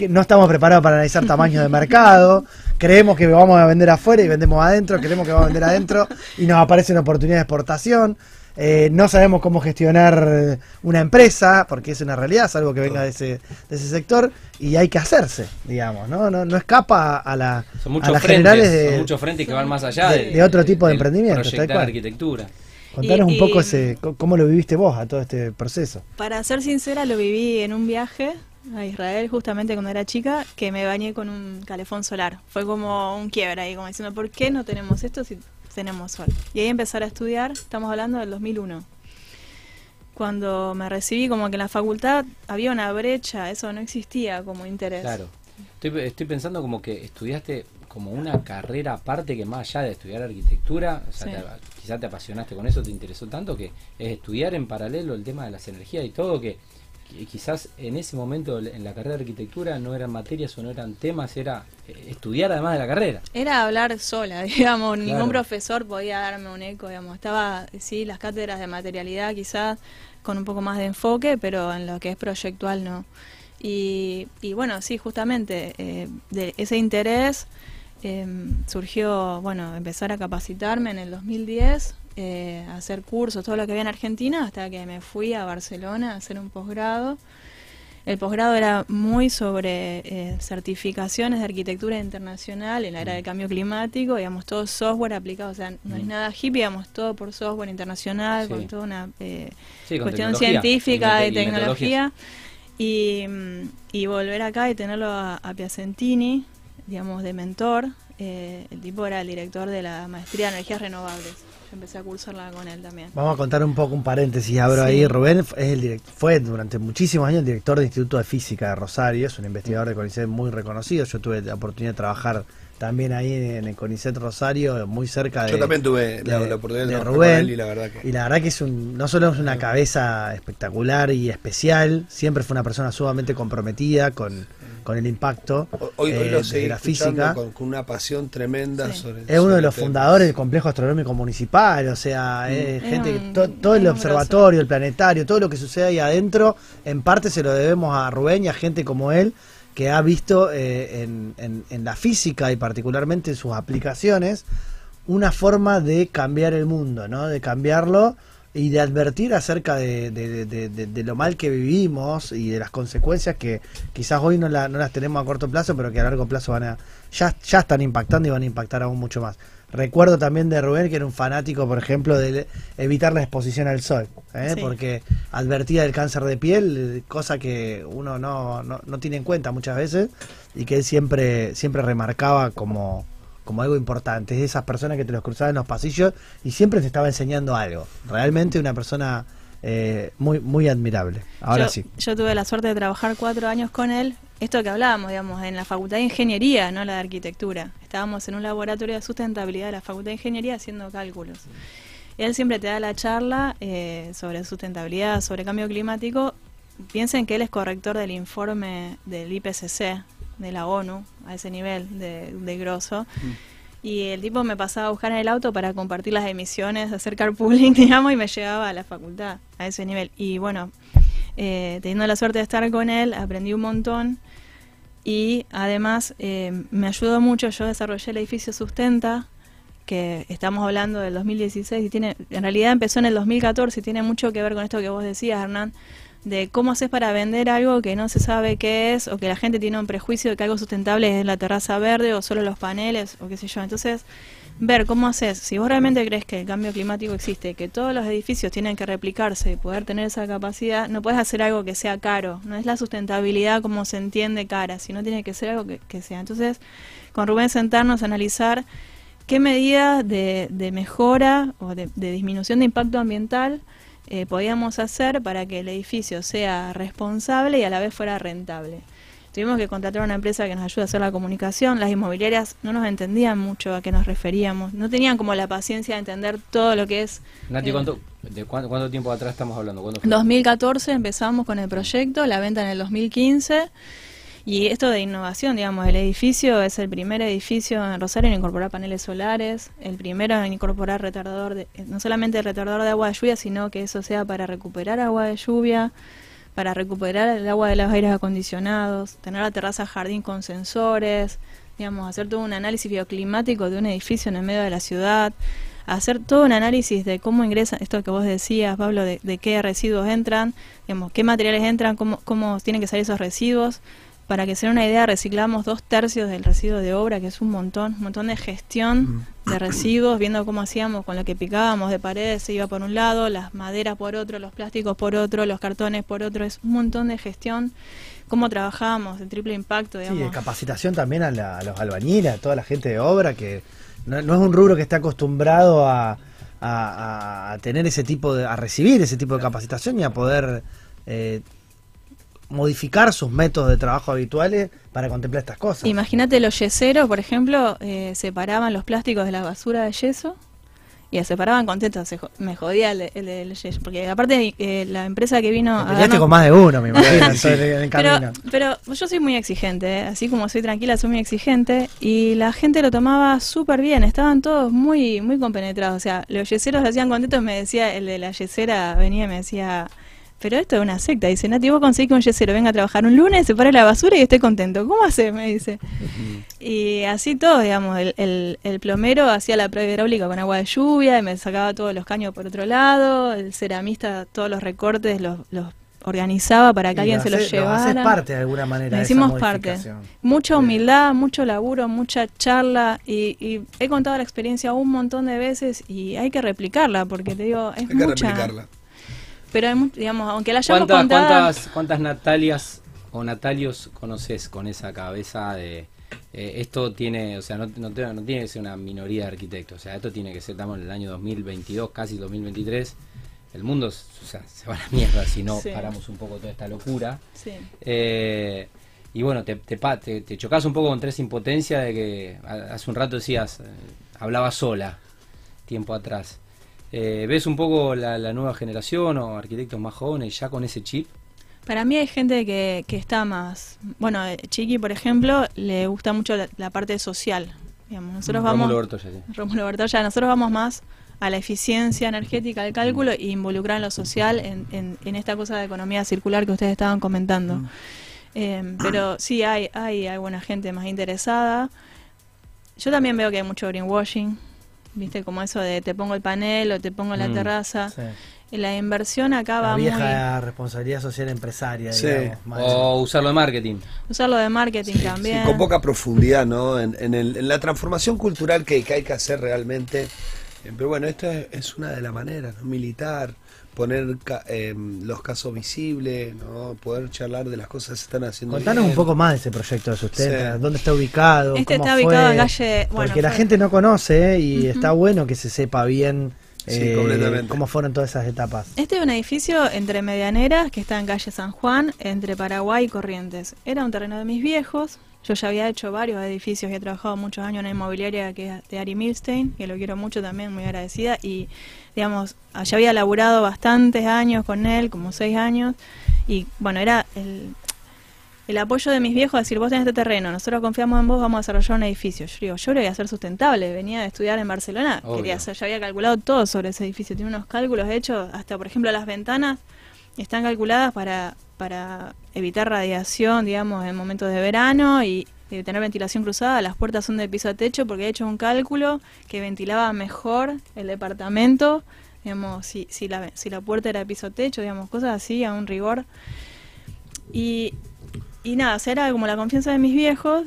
que no estamos preparados para analizar tamaños de mercado, creemos que vamos a vender afuera y vendemos adentro, creemos que vamos a vender adentro y nos aparecen oportunidades de exportación. Eh, no sabemos cómo gestionar una empresa, porque es una realidad, es algo que venga de ese, de ese sector, y hay que hacerse, digamos, ¿no? No, no escapa a, la, Son a las frentes, generales de, son muchos frentes que van más allá de- de otro tipo de proyectar cual. arquitectura. Contanos Y- un poco ese, cómo lo viviste vos a todo este proceso. Para ser sincera, lo viví en un viaje a Israel justamente cuando era chica, que me bañé con un calefón solar. Fue como un quiebre ahí, como diciendo, ¿por qué no tenemos esto si tenemos sol? Y ahí empezar a estudiar, estamos hablando del 2001. Cuando me recibí, como que en la facultad había una brecha, eso no existía como interés. Claro. Estoy, estoy pensando como que estudiaste como una carrera aparte que más allá de estudiar arquitectura, o sea, Sí. te- quizás te apasionaste con eso, te interesó tanto que es estudiar en paralelo el tema de las energías y todo que quizás en ese momento en la carrera de arquitectura no eran materias o no eran temas, era eh, estudiar además de la carrera. Era hablar sola, digamos, Claro. ningún profesor podía darme un eco, digamos. Estaba, sí, las cátedras de materialidad quizás con un poco más de enfoque, pero en lo que es proyectual no. Y, y bueno, sí, justamente eh, de ese interés eh, surgió, bueno, empezar a capacitarme en el 2010, eh, hacer cursos, todo lo que había en Argentina, hasta que me fui a Barcelona a hacer un posgrado. El posgrado era muy sobre eh, certificaciones de arquitectura internacional en la era del cambio climático, digamos, todo software aplicado, o sea, no es nada hippie, digamos, todo por software internacional, Sí. con toda una eh, Sí, con cuestión científica y y tecnología. Y, mm, y volver acá y tenerlo a, a Piacentini, digamos, de mentor. eh, el tipo era el director de la maestría de energías renovables. Yo empecé a cursarla con él también. Vamos a contar un poco un paréntesis, abro Sí. ahí. Rubén es el direct- fue durante muchísimos años el director del Instituto de Física de Rosario, es un investigador de CONICET muy reconocido. Yo tuve la oportunidad de trabajar también ahí en el CONICET Rosario, muy cerca de, Yo también tuve la, de- la oportunidad de de, trabajar Rubén. con él y la verdad que... Y la verdad que es un, no solo es una cabeza espectacular y especial, siempre fue una persona sumamente comprometida con, con el impacto Hoy, hoy eh, lo de la física. con, con una pasión tremenda Sí. sobre Es uno sobre de los temas. fundadores del complejo astronómico municipal, o sea, es Es gente que un- to- todo es el observatorio, el planetario, todo lo que sucede ahí adentro, en parte se lo debemos a Rubén y a gente como él que ha visto eh, en, en- en la física y particularmente en sus aplicaciones una forma de cambiar el mundo, ¿no? De cambiarlo y de advertir acerca de, de- de- lo mal que vivimos y de las consecuencias que quizás hoy no, la- no las tenemos a corto plazo, pero que a largo plazo van a ya, ya están impactando y van a impactar aún mucho más. Recuerdo también de Rubén que era un fanático, por ejemplo, de evitar la exposición al sol, ¿eh? Sí. porque advertía del cáncer de piel, cosa que uno no, no, no tiene en cuenta muchas veces y que él siempre, siempre remarcaba como, como algo importante. Es de esas personas que te los cruzaba en los pasillos y siempre te estaba enseñando algo. Realmente una persona eh, muy, muy admirable. Ahora yo, sí. Yo tuve la suerte de trabajar cuatro años con él. Esto que hablábamos, digamos, en la Facultad de Ingeniería, no la de Arquitectura. Estábamos en un laboratorio de sustentabilidad de la Facultad de Ingeniería haciendo cálculos. Él siempre te da la charla eh, sobre sustentabilidad, sobre cambio climático. Piensen que él es corrector del informe del IPCC, de la ONU, a ese nivel de, de grosso. Y el tipo me pasaba a buscar en el auto para compartir las emisiones, hacer carpooling, digamos, y me llevaba a la facultad a ese nivel. Y bueno, eh, teniendo la suerte de estar con él, aprendí un montón y además eh, me ayudó mucho. Yo desarrollé el edificio Sustenta, que estamos hablando del 2016 y tiene, en realidad empezó en el 2014 y tiene mucho que ver con esto que vos decías, Hernán, de cómo haces para vender algo que no se sabe qué es o que la gente tiene un prejuicio de que algo sustentable es la terraza verde o solo los paneles o qué sé yo. Entonces, ver cómo haces, si vos realmente crees que el cambio climático existe, que todos los edificios tienen que replicarse y poder tener esa capacidad, no puedes hacer algo que sea caro, no es la sustentabilidad como se entiende cara, sino tiene que ser algo que, sea. Entonces, con Rubén sentarnos a analizar qué medidas de, de mejora o de, de disminución de impacto ambiental eh, podíamos hacer para que el edificio sea responsable y a la vez fuera rentable. Tuvimos que contratar a una empresa que nos ayude a hacer la comunicación. Las inmobiliarias no nos entendían mucho a qué nos referíamos. No tenían como la paciencia de entender todo lo que es. Nati, eh, ¿cuánto, ¿de cuánto, cuánto tiempo atrás estamos hablando? ¿Cuándo fue? 2014 empezamos con el proyecto, la venta en el 2015. Y esto de innovación, digamos, el edificio es el primer edificio en Rosario en incorporar paneles solares, el primero en incorporar retardador, de, eh, no solamente retardador de agua de lluvia, sino que eso sea para recuperar agua de lluvia, para recuperar el agua de los aires acondicionados, tener la terraza jardín con sensores, digamos, hacer todo un análisis bioclimático de un edificio en el medio de la ciudad, hacer todo un análisis de cómo ingresan, esto que vos decías, Pablo, de, de qué residuos entran, digamos, qué materiales entran, cómo, cómo tienen que salir esos residuos. Para que se den una idea, reciclamos dos tercios del residuo de obra, que es un montón, un montón de gestión de residuos, viendo cómo hacíamos con lo que picábamos de paredes, se iba por un lado, las maderas por otro, los plásticos por otro, los cartones por otro, es un montón de gestión, cómo trabajábamos, el triple impacto, Sí, digamos. de capacitación también a, la- a los albañiles, a toda la gente de obra, que no, no es un rubro que está acostumbrado a, a- a tener ese tipo de, a recibir ese tipo de capacitación y a poder eh, modificar sus métodos de trabajo habituales para contemplar estas cosas. Imagínate los yeseros, por ejemplo, eh, separaban los plásticos de la basura de yeso y se separaban contentos. Se jo- me jodía el, el, el yeso, porque aparte eh, la empresa que vino peleaste con más de uno, me imagino, Sí. el, pero yo soy muy exigente, ¿eh? así como soy tranquila, soy muy exigente y la gente lo tomaba súper bien, estaban todos muy muy compenetrados, o sea, los yeseros lo hacían contentos, me decía, el de la yesera venía y me decía, pero esto es una secta, dice, Nati, vos conseguís que un yesero venga a trabajar un lunes, separe la basura y esté contento, ¿cómo haces? Me dice. Y así todo, digamos, el, el, el plomero hacía la prueba hidráulica con agua de lluvia y me sacaba todos los caños por otro lado, el ceramista todos los recortes los, los organizaba para que Y alguien lo se los hace- lo llevara. haces parte de alguna manera. Lo esa hicimos parte. Mucha humildad, mucho laburo, mucha charla y, y he contado la experiencia un montón de veces y hay que replicarla porque te digo, es Hay que mucha. replicarla. Pero hay digamos, aunque la hayamos ¿Cuántas, contada, cuántas, cuántas Natalias o Natalios conoces con esa cabeza de eh, esto tiene, o sea, no, no, tiene que ser una minoría de arquitectos, o sea, esto tiene que ser, estamos en el año 2022, casi 2023, el mundo o sea, se va a la mierda si no Sí. paramos un poco toda esta locura. sí. Eh, y bueno, te, te, pa- te, te chocas un poco contra esa impotencia de que hace un rato decías, eh, hablaba sola, tiempo atrás. Eh, ¿Ves un poco la, la nueva generación o arquitectos más jóvenes ya con ese chip? Para mí hay gente que, que está más... Bueno, eh, Chiqui, por ejemplo, le gusta mucho la, la parte social. Digamos, nosotros vamos... Rómulo Bertoya, sí. Rómulo Bertoya, nosotros vamos más a la eficiencia energética del cálculo e involucrar en lo social en, en- en esta cosa de economía circular que ustedes estaban comentando. Eh, pero sí, hay, hay, hay buena gente más interesada. Yo también veo que hay mucho greenwashing, ¿viste? Como eso de te pongo el panel o te pongo la Mm. terraza. Sí. Y la inversión acá La va muy... vieja responsabilidad social empresaria, Sí. digamos. O usarlo de marketing. Usarlo de marketing también. Sí, con poca profundidad, ¿no? En, en el- en la transformación cultural que, que hay que hacer realmente. Pero bueno, esto es, es una de las maneras, ¿no? Militar, poner ca- eh, los casos visibles, ¿no? Poder charlar de las cosas que se están haciendo. Contanos bien. un poco más de ese proyecto de Sustenta, Sí. dónde está ubicado, Este cómo está fue, ubicado en calle... Bueno, porque la gente no conoce ¿eh? y está bueno que se sepa bien Sí, eh, cómo fueron todas esas etapas. Este es un edificio entre Medianeras, que está en calle San Juan, entre Paraguay y Corrientes. Era un terreno de mis viejos. Yo ya había hecho varios edificios y he trabajado muchos años en una inmobiliaria que es de Ari Milstein, que lo quiero mucho también, muy agradecida. Y, digamos, allá había laburado bastantes años con él, como seis años. Y, bueno, era el, el apoyo de mis viejos, decir, vos tenés este terreno, nosotros confiamos en vos, vamos a desarrollar un edificio. Yo digo, yo lo voy a hacer sustentable. Venía de estudiar en Barcelona, Obvio. quería hacer, ya había calculado todo sobre ese edificio. Tiene unos cálculos hechos, hasta por ejemplo las ventanas están calculadas para, para evitar radiación, digamos, en momentos de verano y, tener ventilación cruzada. Las puertas son de piso a techo porque he hecho un cálculo que ventilaba mejor el departamento. Digamos, si, si, la, si la puerta era de piso a techo, digamos, cosas así, a un rigor. Y, y nada, o era como la confianza de mis viejos.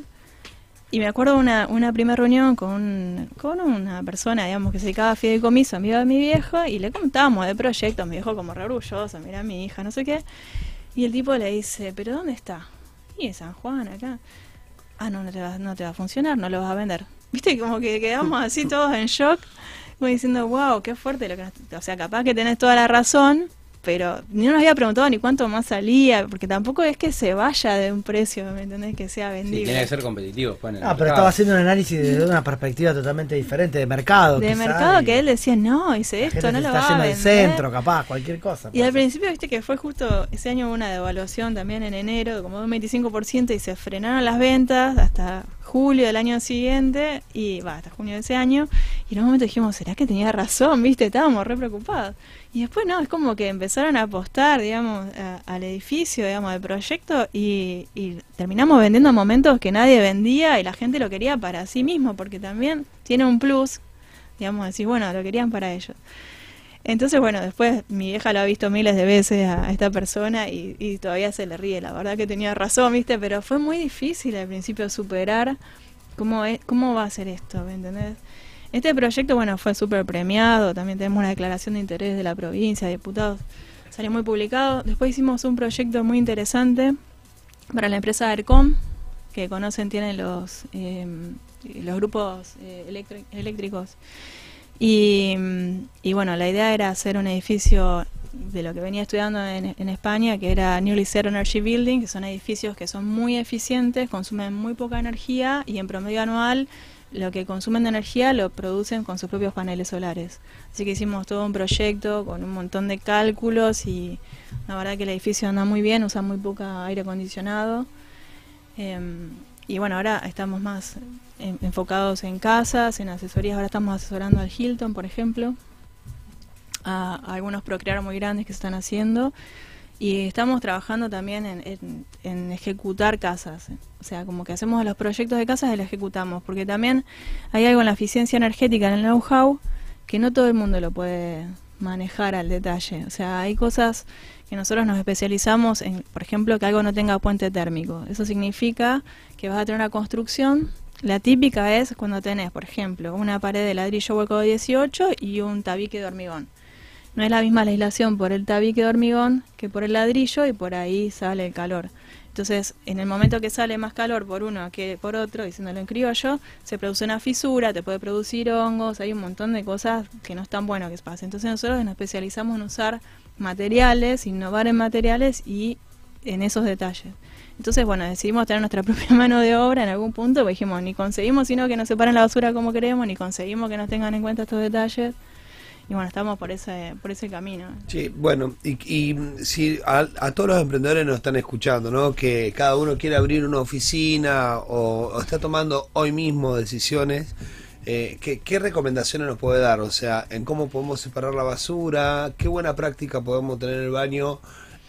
Y me acuerdo una, una primera reunión con, con una persona, digamos, que se dedicaba a fideicomiso, amiga de mi viejo, y le contábamos de proyectos, mi viejo como re orgulloso, mira mi hija, no sé qué. Y el tipo le dice, ¿pero dónde está? Y en San Juan, acá. Ah, no, no te, va, no te va a funcionar, no lo vas a vender. Viste, como que quedamos así todos en shock, como diciendo, wow, qué fuerte lo que. O sea, capaz que tenés toda la razón, pero ni nos había preguntado ni cuánto más salía, porque tampoco es que se vaya de un precio, ¿me entendés? Que sea Sí, vendible. tiene que ser competitivo. en el Ah, pero estaba haciendo un análisis desde una perspectiva totalmente diferente de mercado. de quizá, mercado que él decía, no, hice esto, no lo va a yendo vender. al centro, capaz, cualquier cosa. Y al principio, viste que fue justo ese año hubo una devaluación también en enero, de como de un 25%, y se frenaron las ventas hasta julio del año siguiente, y va, hasta junio de ese año, y en un momento dijimos, ¿será que tenía razón? ¿Viste? Estábamos re preocupados. Y después no, es como que empezaron a apostar, digamos, al edificio, digamos, del proyecto y, y terminamos vendiendo momentos que nadie vendía y la gente lo quería para sí mismo, porque también tiene un plus, digamos, decir, bueno, lo querían para ellos. Entonces, bueno, después mi vieja lo ha visto miles de veces a esta persona y, y todavía se le ríe. La verdad que tenía razón, ¿viste? Pero fue muy difícil al principio superar cómo, es, cómo va a ser esto, ¿me entendés? Este proyecto, bueno, fue súper premiado. También tenemos una declaración de interés de la provincia, diputados. Salió muy publicado. Después hicimos un proyecto muy interesante para la empresa ERCOM, que conocen, tienen los, eh, los grupos eh, eléctricos. Y, y bueno, la idea era hacer un edificio de lo que venía estudiando en, en España, que era Nearly Zero Energy Building, que son edificios que son muy eficientes, consumen muy poca energía y en promedio anual lo que consumen de energía lo producen con sus propios paneles solares. Así que hicimos todo un proyecto con un montón de cálculos y la verdad que el edificio anda muy bien, usa muy poca aire acondicionado. Em, y bueno, ahora estamos más en- enfocados en casas, en asesorías. Ahora estamos asesorando al Hilton, por ejemplo, a, a algunos procrear muy grandes que se están haciendo. Y estamos trabajando también en, en- ejecutar casas. O sea, como que hacemos los proyectos de casas y los ejecutamos. Porque también hay algo en la eficiencia energética, en el know-how, que no todo el mundo lo puede manejar al detalle. O sea, hay cosas que nosotros nos especializamos en, por ejemplo, que algo no tenga puente térmico. Eso significa que vas a tener una construcción. La típica es cuando tenés, por ejemplo, una pared de ladrillo hueco de 18 y un tabique de hormigón. No es la misma legislación por el tabique de hormigón que por el ladrillo y por ahí sale el calor. Entonces, en el momento que sale más calor por uno que por otro, diciéndolo en criollo, se produce una fisura, te puede producir hongos, hay un montón de cosas que no es tan bueno que pase. Entonces nosotros nos especializamos en usar materiales, innovar en materiales y en esos detalles. Entonces, bueno, decidimos tener nuestra propia mano de obra en algún punto, porque dijimos, ni conseguimos sino que nos separen la basura como queremos, ni conseguimos que nos tengan en cuenta estos detalles. Y bueno, estamos por ese, por ese camino. Sí, bueno, y, y si a, a todos los emprendedores nos están escuchando, ¿no? Que cada uno quiere abrir una oficina o, o está tomando hoy mismo decisiones, eh, ¿qué, qué recomendaciones nos puede dar? O sea, en cómo podemos separar la basura, qué buena práctica podemos tener en el baño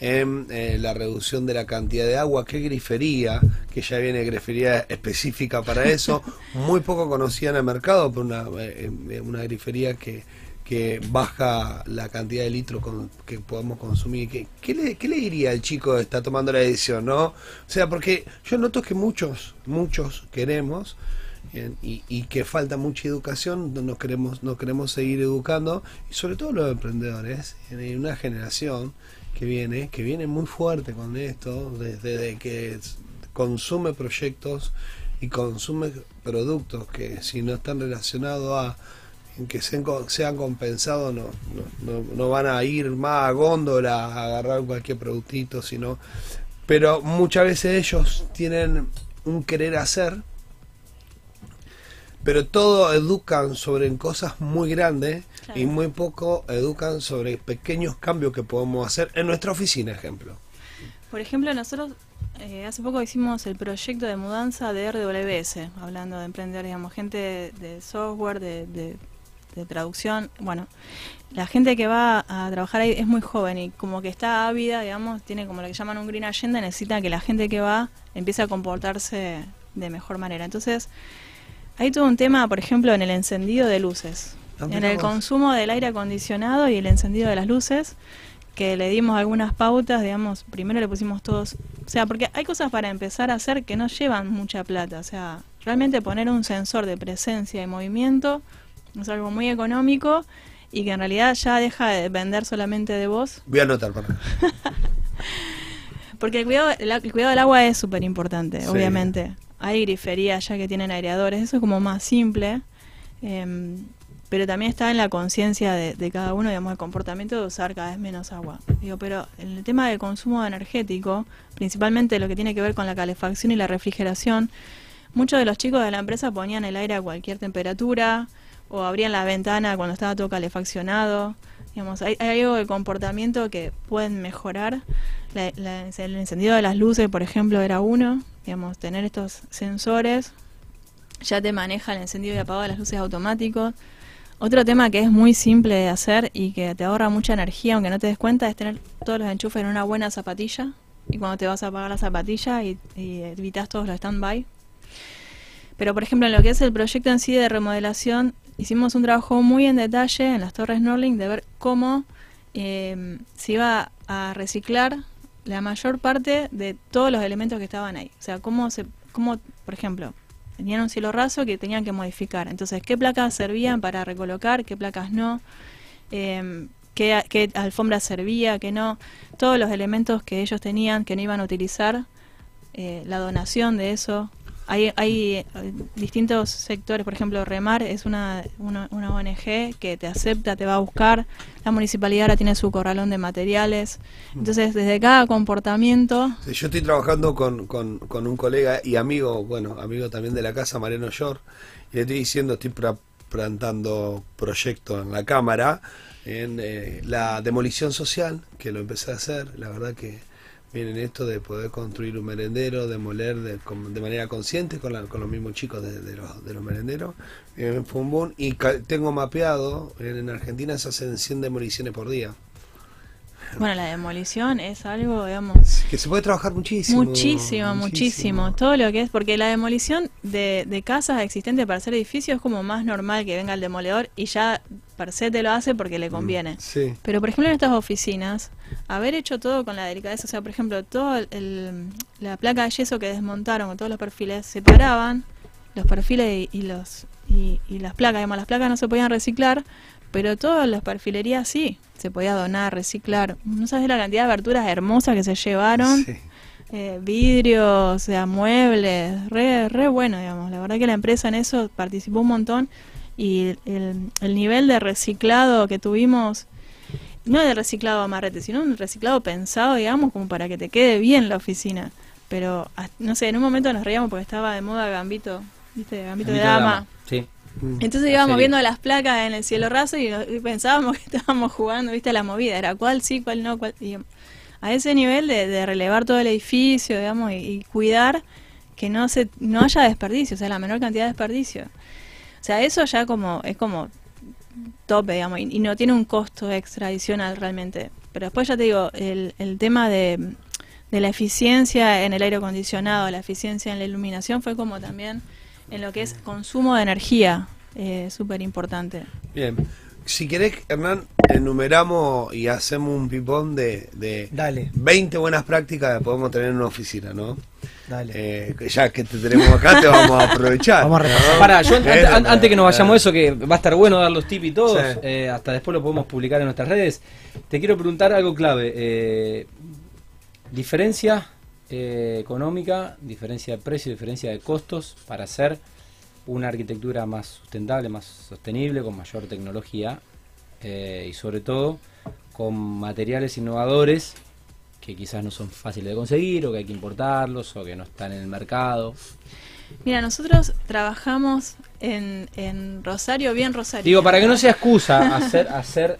en eh, la reducción de la cantidad de agua, qué grifería, que ya viene grifería específica para eso, muy poco conocida en el mercado, pero una, eh, eh, una grifería que que baja la cantidad de litros con- que podemos consumir. ¿Qué, qué le, le diría al chico que está tomando la decisión, no? O sea, porque yo noto que muchos, muchos queremos eh, y, y que falta mucha educación, no nos queremos, nos queremos seguir educando, y sobre todo los emprendedores, en una generación que viene, que viene muy fuerte con esto, desde, que consume proyectos y consume productos que si no están relacionados a en que sean, sean compensados no, no, no, no van a ir más a góndola a agarrar cualquier productito, sino pero muchas veces ellos tienen un querer hacer, pero todo educan sobre cosas muy grandes y muy poco educan sobre pequeños cambios que podemos hacer en nuestra oficina, ejemplo. Por ejemplo, nosotros eh, hace poco hicimos el proyecto de mudanza de RWS, hablando de emprender, digamos, gente de, de software, de, de- de traducción. Bueno, la gente que va a trabajar ahí es muy joven y como que está ávida, digamos, tiene como lo que llaman un green agenda, necesita que la gente que va empiece a comportarse de mejor manera. Entonces, hay todo un tema, por ejemplo, en el encendido de luces, Ah, en el vos. consumo del aire acondicionado y el encendido de las luces que le dimos algunas pautas, digamos, primero le pusimos todos, o sea, porque hay cosas para empezar a hacer que no llevan mucha plata, o sea, realmente poner un sensor de presencia y movimiento es algo muy económico y que en realidad ya deja de depender solamente de vos, Voy a anotar para porque el cuidado, el, el cuidado del agua es súper importante, Sí. obviamente. Hay griferías ya que tienen aireadores, eso es como más simple. em, pero también está en la conciencia de, de cada uno, digamos, el comportamiento de usar cada vez menos agua. Digo, pero en el tema del consumo energético, principalmente lo que tiene que ver con la calefacción y la refrigeración, muchos de los chicos de la empresa ponían el aire a cualquier temperatura o abrían la ventana cuando estaba todo calefaccionado. Digamos, hay, hay algo de comportamiento que pueden mejorar. El encendido de las luces, por ejemplo, era uno. Digamos, tener estos sensores ya te maneja el encendido y apagado de las luces automáticos. Otro tema que es muy simple de hacer y que te ahorra mucha energía, aunque no te des cuenta, es tener todos los enchufes en una buena zapatilla. Y cuando te vas a apagar la zapatilla y, y evitas todos los stand-by. Pero, por ejemplo, en lo que es el proyecto en sí de remodelación, hicimos un trabajo muy en detalle en las torres Norling de ver cómo eh, se iba a reciclar la mayor parte de todos los elementos que estaban ahí. O sea, cómo, se, cómo por ejemplo, tenían un cielo raso que tenían que modificar. Entonces, ¿qué placas servían para recolocar? ¿Qué placas no? ¿qué, ¿Qué alfombra servía? ¿Qué no? Todos los elementos que ellos tenían que no iban a utilizar, eh, la donación de eso. Hay, hay eh, distintos sectores, por ejemplo, Remar es una, una, una ONG que te acepta, te va a buscar. La municipalidad ahora tiene su corralón de materiales. Entonces, desde cada comportamiento Yo estoy trabajando con, con, con un colega y amigo, bueno, amigo también de la casa, Mariano Shore, y le estoy diciendo, estoy plantando proyecto en la Cámara en eh, la demolición social, que lo empecé a hacer, la verdad que viene esto de poder construir un merendero, demoler de, manera consciente con, la- con los mismos chicos de, los, de los merenderos, eh, fue un boom, y tengo mapeado, en Argentina se hacen 100 demoliciones por día. Bueno, la demolición es algo, digamos, Que se puede trabajar muchísimo. muchísimo, muchísimo, Todo lo que es, porque la demolición de, de casas existentes para hacer edificios es como más normal que venga el demoledor y ya per se te lo hace porque le conviene. Sí. Pero, por ejemplo, en estas oficinas, haber hecho todo con la delicadeza, o sea, por ejemplo, todo el- el- la placa de yeso que desmontaron con todos los perfiles, separaban los perfiles y, y los y, y las placas, digamos, las placas no se podían reciclar, pero todas las perfilerías sí, se podía donar, reciclar. No sabes la cantidad de aberturas hermosas que se llevaron, Sí. eh, vidrios, o sea, muebles, re, re bueno, digamos. La verdad que la empresa en eso participó un montón y el, el nivel de reciclado que tuvimos, no de reciclado amarrete, sino un reciclado pensado, digamos, como para que te quede bien la oficina. Pero, no sé, en un momento nos reíamos porque estaba de moda Gambito, ¿viste? Gambito, de dama. Sí. Entonces íbamos viendo las placas en el cielo raso y, y pensábamos que estábamos jugando, viste, a la movida, era cuál sí, cuál no, cuál... y a ese nivel de, de relevar todo el edificio, digamos, y, y cuidar que no se no haya desperdicio, o sea, la menor cantidad de desperdicio. O sea, eso ya como es como tope, digamos, y, y no tiene un costo extra adicional realmente. Pero después ya te digo, el, el tema de, de la eficiencia en el aire acondicionado, la eficiencia en la iluminación fue como también en lo que es consumo de energía, eh, súper importante. Bien. Si querés, Hernán, enumeramos y hacemos un pipón de, de Dale, 20 buenas prácticas que podemos tener en una oficina, ¿no? dale. Eh, que ya que te tenemos acá, te vamos a aprovechar. Vamos a repasar. Pará, yo an- Bueno, an- antes que nos vayamos a eso, que va a estar bueno dar los tips y todos, Sí. eh, hasta después lo podemos publicar en nuestras redes, te quiero preguntar algo clave. eh, diferencia eh, económica, diferencia de precio, diferencia de costos para hacer una arquitectura más sustentable, más sostenible, con mayor tecnología eh, y sobre todo con materiales innovadores que quizás no son fáciles de conseguir o que hay que importarlos o que no están en el mercado. Mira, nosotros trabajamos en, en Rosario, bien Rosario. Digo, para que no sea excusa hacer, hacer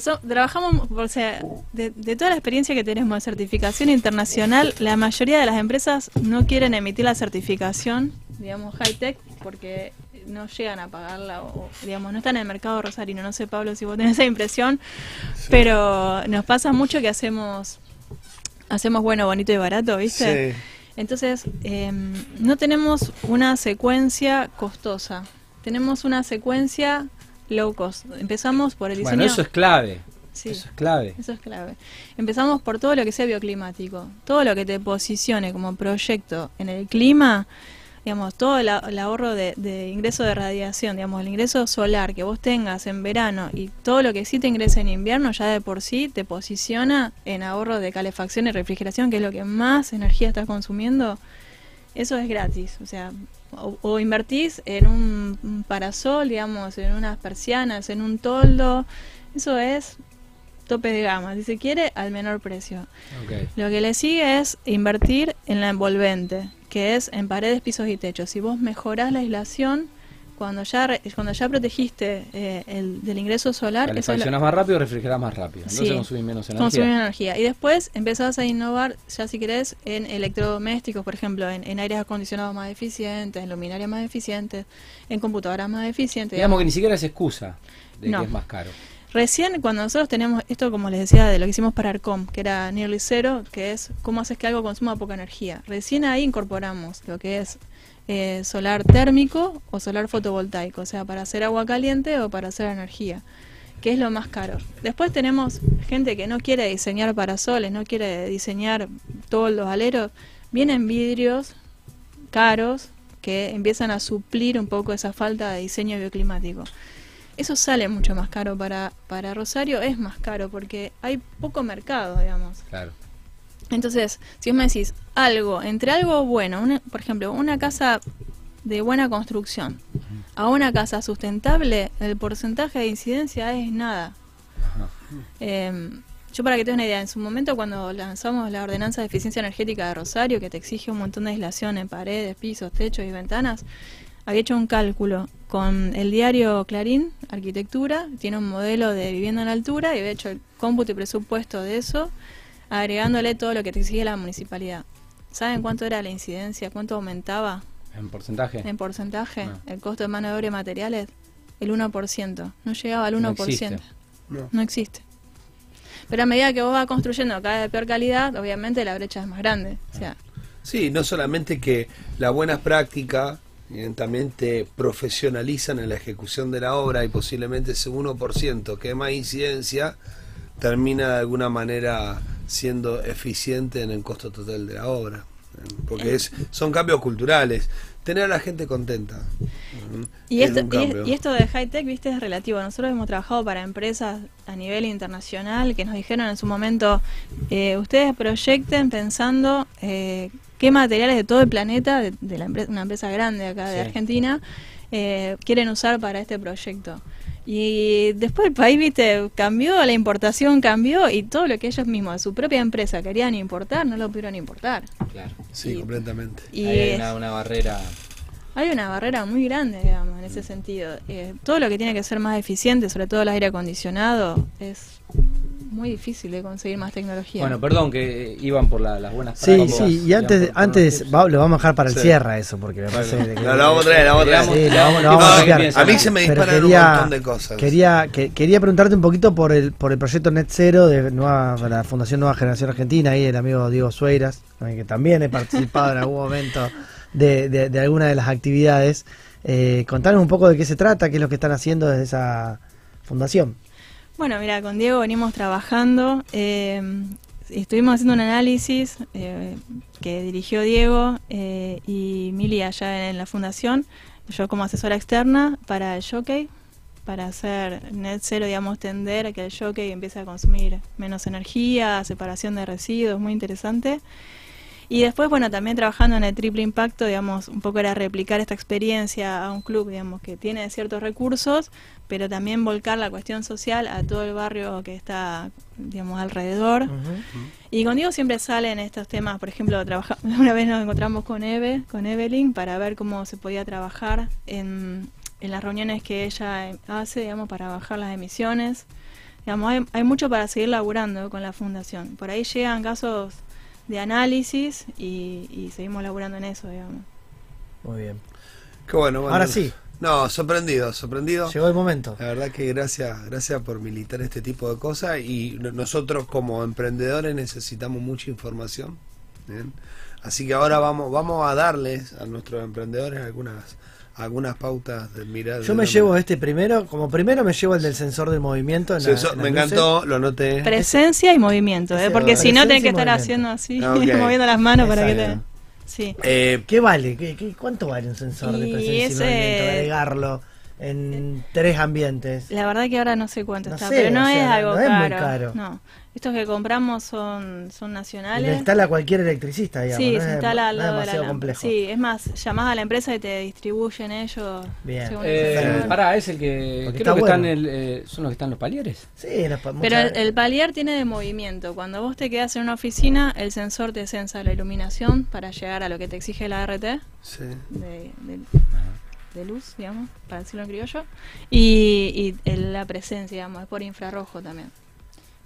So- trabajamos, o sea, de, de toda la experiencia que tenemos de certificación internacional, la mayoría de las empresas no quieren emitir la certificación, digamos, high-tech, porque no llegan a pagarla o, o, digamos, no están en el mercado rosarino. No sé, Pablo, si vos tenés esa impresión, pero nos pasa mucho que hacemos, hacemos bueno, bonito y barato, ¿viste? Sí. Entonces, eh, no tenemos una secuencia costosa, tenemos una secuencia low cost. Empezamos por el diseño. Bueno, eso es clave. Sí. Eso es clave. Eso es clave. Empezamos por todo lo que sea bioclimático, todo lo que te posicione como proyecto en el clima, digamos, todo el, ahorro de, de ingreso de radiación, digamos, el ingreso solar que vos tengas en verano y todo lo que sí te ingrese en invierno ya de por sí te posiciona en ahorro de calefacción y refrigeración, que es lo que más energía estás consumiendo. Eso es gratis, o sea, o, o invertís en un, parasol, digamos, en unas persianas, en un toldo, eso es tope de gama, si se quiere, al menor precio. Lo que le sigue es invertir en la envolvente, que es en paredes, pisos y techos. Si vos mejorás la aislación, Cuando ya cuando ya protegiste eh, el, del ingreso solar, Calefaccionás más rápido, refrigerás más rápido. Entonces Sí. consumís menos energía. energía. Y después empezás a innovar, ya si querés, en electrodomésticos, por ejemplo, en, en aires acondicionados más eficientes, en luminarias más eficientes, en computadoras más eficientes. Digamos que ni siquiera es excusa de No. que es más caro. Recién cuando nosotros tenemos esto, como les decía, de lo que hicimos para ARCOM, que era Nearly Zero, que es cómo haces que algo consuma poca energía. Recién ahí incorporamos lo que es eh, solar térmico o solar fotovoltaico, o sea, para hacer agua caliente o para hacer energía, que es lo más caro. Después tenemos gente que no quiere diseñar parasoles, no quiere diseñar todos los aleros, vienen vidrios caros que empiezan a suplir un poco esa falta de diseño bioclimático. Eso sale mucho más caro para, para Rosario, es más caro porque hay poco mercado, digamos. Claro. Entonces, si vos me decís algo, entre algo bueno, una- por ejemplo, una casa de buena construcción, a una casa sustentable, el porcentaje de incidencia es nada. Eh, yo para que te una idea, en su momento cuando lanzamos la ordenanza de eficiencia energética de Rosario, que te exige un montón de aislación en paredes, pisos, techos y ventanas, había hecho un cálculo con el diario Clarín, Arquitectura, tiene un modelo de vivienda en altura y había hecho el cómputo y presupuesto de eso, agregándole todo lo que te exige la municipalidad. ¿Saben cuánto era la incidencia? ¿Cuánto aumentaba En porcentaje. en porcentaje el costo de mano de obra y materiales? El 1%. No llegaba al No 1%. existe. No. No existe. Pero a medida que vos vas construyendo cada vez de peor calidad, obviamente la brecha es más grande. O sea, Sí, no solamente que las buenas prácticas también te profesionalizan en la ejecución de la obra y posiblemente ese 1% que es más incidencia termina de alguna manera siendo eficiente en el costo total de la obra. eh, Porque es, son cambios culturales. Tener a la gente contenta. mm, y, es esto, y, esto de high tech, viste, es relativo. Nosotros hemos trabajado para empresas a nivel internacional que nos dijeron en su momento, eh, ustedes proyecten pensando eh, qué materiales de todo el planeta, de, de la empresa, una empresa grande acá de Sí. Argentina, eh, quieren usar para este proyecto. Y después el país, viste, cambió, la importación cambió y todo lo que ellos mismos de su propia empresa querían importar, no lo pudieron importar. Claro. Sí, y- completamente. Y Ahí hay una barrera. hay una barrera muy grande, digamos, en ese sentido. Eh, todo lo que tiene que ser más eficiente, sobre todo el aire acondicionado, es muy difícil de conseguir más tecnología. Bueno, perdón que iban por la- las buenas Sí, prácticas, sí, y antes, antes va- lo vamos a dejar para el Sí. cierre eso, porque me parece que- No, lo vamos a traer, lo vamos a traer. Sí, lo vamos- lo que vamos a no, piensan. A mí se me disparan quería- un montón de cosas. Quería, que- quería preguntarte un poquito por el, por el proyecto Net Zero de nueva, de la Fundación Nueva Generación Argentina, ahí el amigo Diego Sueiras, eh, que también he participado en algún momento de, de, de alguna de las actividades. Eh, contanos un poco de qué se trata, qué es lo que están haciendo desde esa fundación. Bueno, mira, con Diego venimos trabajando. eh, estuvimos haciendo un análisis eh, que dirigió Diego eh, y Mili allá en la fundación, yo como asesora externa para el jockey, para hacer net cero, digamos, tender a que el jockey empiece a consumir menos energía, separación de residuos, muy interesante. Y después, bueno, también trabajando en el triple impacto, digamos, un poco era replicar esta experiencia a un club, digamos, que tiene ciertos recursos, pero también volcar la cuestión social a todo el barrio que está, digamos, alrededor. Y con Diego siempre salen estos temas, por ejemplo, trabaja, una vez nos encontramos con Eve, con Evelyn, para ver cómo se podía trabajar en, en las reuniones que ella hace, digamos, para bajar las emisiones. Digamos, hay, hay mucho para seguir laburando con la fundación. Por ahí llegan casos de análisis y, y seguimos laburando en eso, digamos. Muy bien. Qué bueno, bueno. Ahora sí. No, sorprendido, sorprendido. Llegó el momento. La verdad que gracias, gracias por militar este tipo de cosas y no- nosotros como emprendedores necesitamos mucha información. ¿bien? Así que ahora vamos, vamos a darles a nuestros emprendedores algunas, algunas pautas de mirar. Yo me llevo este primero, como primero me llevo el del sensor del movimiento. en la- Eso en las me luces. encantó, lo noté. Presencia y movimiento, ¿eh? Porque si no tenés que estar movimiento. haciendo así, Ah, moviendo las manos para que te... Sí. Eh, ¿Qué vale? ¿Qué, qué- cuánto vale un sensor de Y presencia y ese- movimiento? Agregarlo en tres ambientes. La verdad que ahora no sé cuánto No está, sé, pero no o sea, es algo no es muy caro. caro. No, estos que compramos son, son Y nacionales. lo instala cualquier electricista, digamos. sí, no se es- instala al no es lado de la complejo. Sí, es más, llamás a la empresa y te distribuyen ellos. Bien. el Eh, pará, es el que. Porque Creo está que están bueno. el, eh, son los que están los palieres. Sí, los Pero muchas- el, el palier tiene de movimiento. Cuando vos te quedas en una oficina, el sensor te sensa la iluminación para llegar a lo que te exige la RT. sí. de- luz, digamos, para decirlo en criollo. Y, y el- la presencia, digamos, es por infrarrojo también.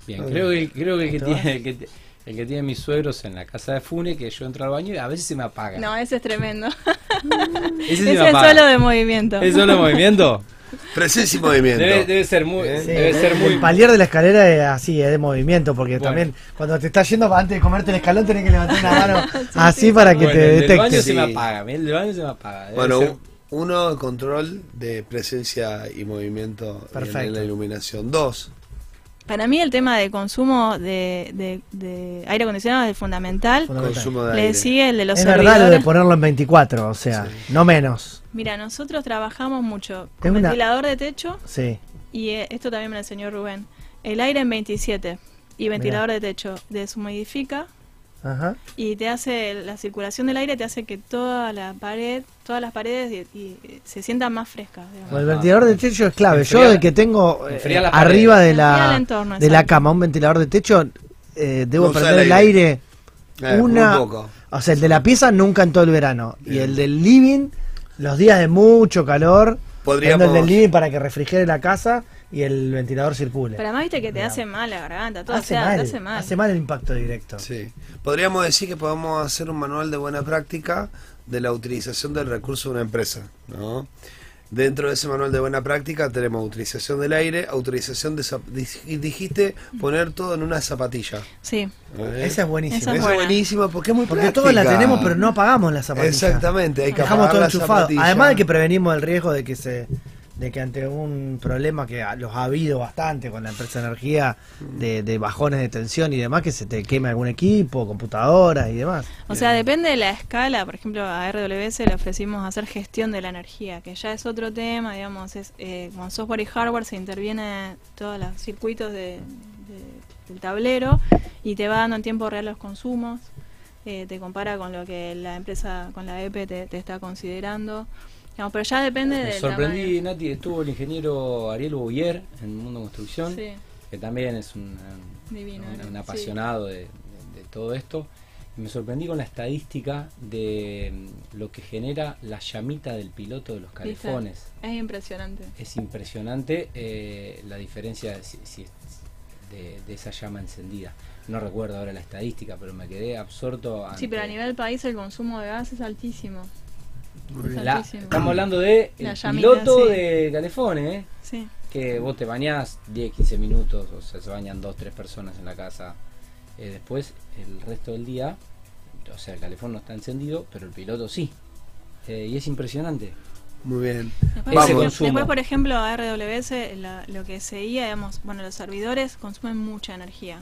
Bien, creo que, creo que el que tiene, el que, el tiene mis suegros en la casa de Fune, que yo entro al baño y a veces se me apaga. No, ese es tremendo. ese se me ese es apaga. solo de movimiento. ¿Es solo movimiento? Presencia y movimiento. Debe, debe ser muy, Sí, debe ser el, muy el palier de la escalera es así, es de movimiento, porque Bueno. también cuando te estás yendo antes de comerte el escalón tenés que levantar una mano así para que Bueno, te el baño detecte. se me Sí. apaga, el baño se me apaga. Debe Bueno, ser- uno, control de presencia y movimiento Perfecto. en la iluminación. Dos, Para mí el tema de consumo de, de- de aire acondicionado es fundamental. Fundamental. consumo de Le aire. sigue el de los Es verdad lo de ponerlo en 24, o sea, Sí. no menos. Mira, nosotros trabajamos mucho Es con una- ventilador de techo Sí. y eh, esto también me lo enseñó Rubén. El aire en 27 y ventilador de techo deshumidifica Ajá. y te hace la circulación del aire te hace que toda la pared, todas las paredes y, y se sientan más frescas. el ventilador de techo es clave. Yo de que tengo eh, arriba de el la, entorno, de la cama un ventilador de techo, eh, debo No prender el el aire. aire, Eh, una... poco. O sea, el de la pieza nunca en todo el verano. Y el del living, los días de mucho calor, Podríamos- prendo el del living para que refrigere la casa y el ventilador circule. Pero además viste que te hace mal la garganta, todo, hace, o sea, mal, te hace mal. hace mal el impacto directo. Sí. Podríamos decir que podemos hacer un manual de buena práctica de la utilización del recurso de una empresa, ¿no? Dentro de ese manual de buena práctica tenemos utilización del aire, autorización de dijiste poner todo en una zapatilla. Sí, ¿eh? Esa es buenísima. Esa es buenísimo porque es muy Porque práctica. todos la tenemos, pero no apagamos la zapatilla. Exactamente, hay que Dejamos apagar todo la enchufado. zapatilla. Además de que prevenimos el riesgo de que se de que ante un problema que los ha habido bastante con la empresa de energía, de, bajones de tensión y demás, que se te queme algún equipo, computadoras y demás. o sea, depende de la escala. Por ejemplo, a RWS le ofrecimos hacer gestión de la energía, que ya es otro tema, digamos, es eh, con software y hardware se interviene todos los circuitos de, de- del tablero y te va dando en tiempo real los consumos. eh, te compara con lo que la empresa, con la EP te está considerando. Digamos, pero ya depende Me del sorprendí, tamaño. Nati, estuvo el ingeniero Ariel Bouvier en Mundo Construcción, Sí, que también es un, un- divino. un- un sí. apasionado de, de- de todo esto. Y me sorprendí con la estadística de mm, lo que genera la llamita del piloto de los calefones. Es impresionante. Es impresionante eh, la diferencia de, si- si- de- de esa llama encendida. No recuerdo ahora la estadística, pero me quedé absorto. Sí, pero a ante- nivel país el consumo de gas es altísimo. La- estamos hablando de el llamita, piloto sí. de calefones, ¿eh? Sí. que vos te bañás 10, 15 minutos, o sea, se bañan 2, 3 personas en la casa. Eh, después, el resto del día, o sea, el calefón no está encendido, pero el piloto sí. Eh, y es impresionante. Muy bien. Después, Vamos. después, por ejemplo, a RWS la- lo que seguía, digamos, bueno, los servidores consumen mucha energía.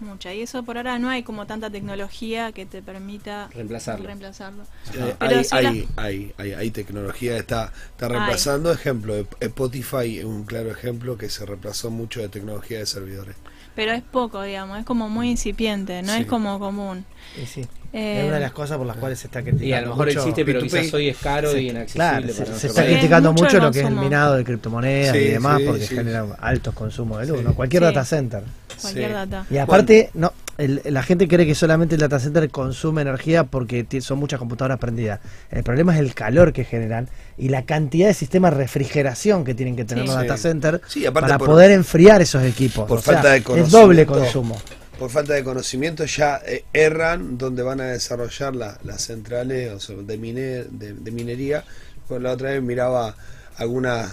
Mucha. Y eso por ahora no hay como tanta tecnología que te permita Reemplazarlo. reemplazarlo. Eh, Pero hay, hay, hay, hay, hay tecnología, está, está reemplazando, ejemplo, Spotify es un claro ejemplo que se reemplazó mucho de tecnología de servidores. Pero es poco, digamos, es como muy incipiente, no Sí. es como común. Sí, Eh, es una de las cosas por las cuales se está criticando Y a lo mejor mucho. existe, pero P2P. quizás hoy es caro Se- y inaccesible. Claro, para se, se está país. criticando Mucho lo que es el minado de criptomonedas Sí, y demás, sí, porque sí. genera altos consumos de luz, Sí. ¿no? Cualquier Sí. data center. cualquier Sí. data. Y aparte, no, el- la gente cree que solamente el data center consume energía porque son muchas computadoras prendidas. El problema es el calor que generan y la cantidad de sistemas de refrigeración que tienen que tener Sí. los data Sí. centers Sí, aparte para por- poder enfriar esos equipos. por O sea, falta de es doble conocimiento. consumo. Por falta de conocimiento ya eh, erran donde van a desarrollar la- las centrales o sea, de, mine- de, de minería. Pues la otra vez miraba algunos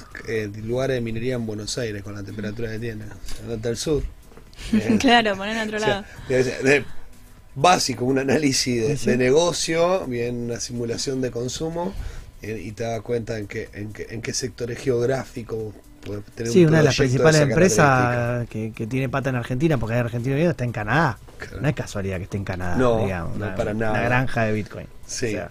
lugares de minería en Buenos Aires con la temperatura que tiene, o sea, al sur. Eh, claro, poner en otro O lado. sea, de- de- básico, un análisis de, Sí, sí. de negocio, bien una simulación de consumo eh, y te das cuenta en qué, en qué, en qué sectores geográficos puede tener Sí, un una de las principales esa empresas que, que tiene pata en Argentina, porque hay Argentino Unido, está en Canadá. Claro. No es casualidad que esté en Canadá, No, digamos. no, una, para una nada. granja de Bitcoin. Sí. O sea,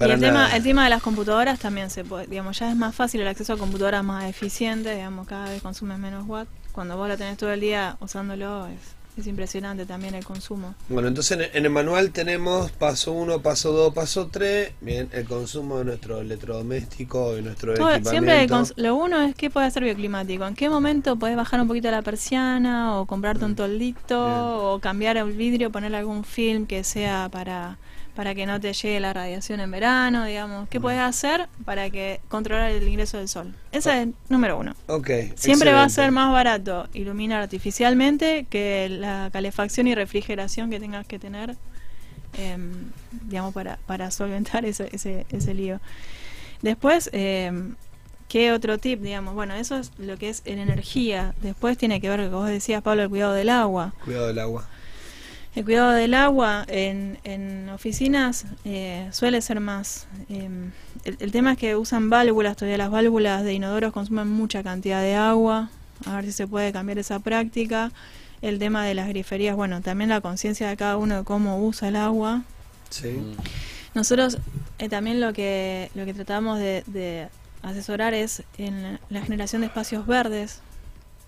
Y el tema, el tema de las computadoras también se puede, digamos, ya es más fácil el acceso a computadoras más eficientes, digamos, cada vez consumen menos watt. Cuando vos la tenés todo el día usándolo, es, es impresionante también el consumo. Bueno, entonces en, el manual tenemos paso 1, paso 2, paso 3, bien, el consumo de nuestro electrodoméstico y nuestro Todo- equipamiento. siempre el lo uno es qué puede hacer bioclimático, en qué momento podés bajar un poquito la persiana o comprarte un toldito Bien. o cambiar el vidrio, ponerle algún film que sea para, para que no te llegue la radiación en verano, digamos. ¿Qué puedes hacer para que controlar el ingreso del sol? Ese es número uno. Ok. Siempre va a ser más barato iluminar artificialmente que la calefacción y refrigeración que tengas que tener, em, digamos, para, para solventar ese, ese, ese lío. Después, em, ¿qué otro tip? Digamos, bueno, eso es lo que es en energía. Después tiene que ver, que vos decías, Pablo, el cuidado del agua. Cuidado del agua. El cuidado del agua en, en oficinas eh, suele ser más. eh, el, el tema es que usan válvulas, todavía las válvulas de inodoros consumen mucha cantidad de agua. A ver si se puede cambiar esa práctica. El tema de las griferías, bueno, también la conciencia de cada uno de cómo usa el agua. Sí. Nosotros eh, también lo que, lo que tratamos de, de asesorar es en la generación de espacios verdes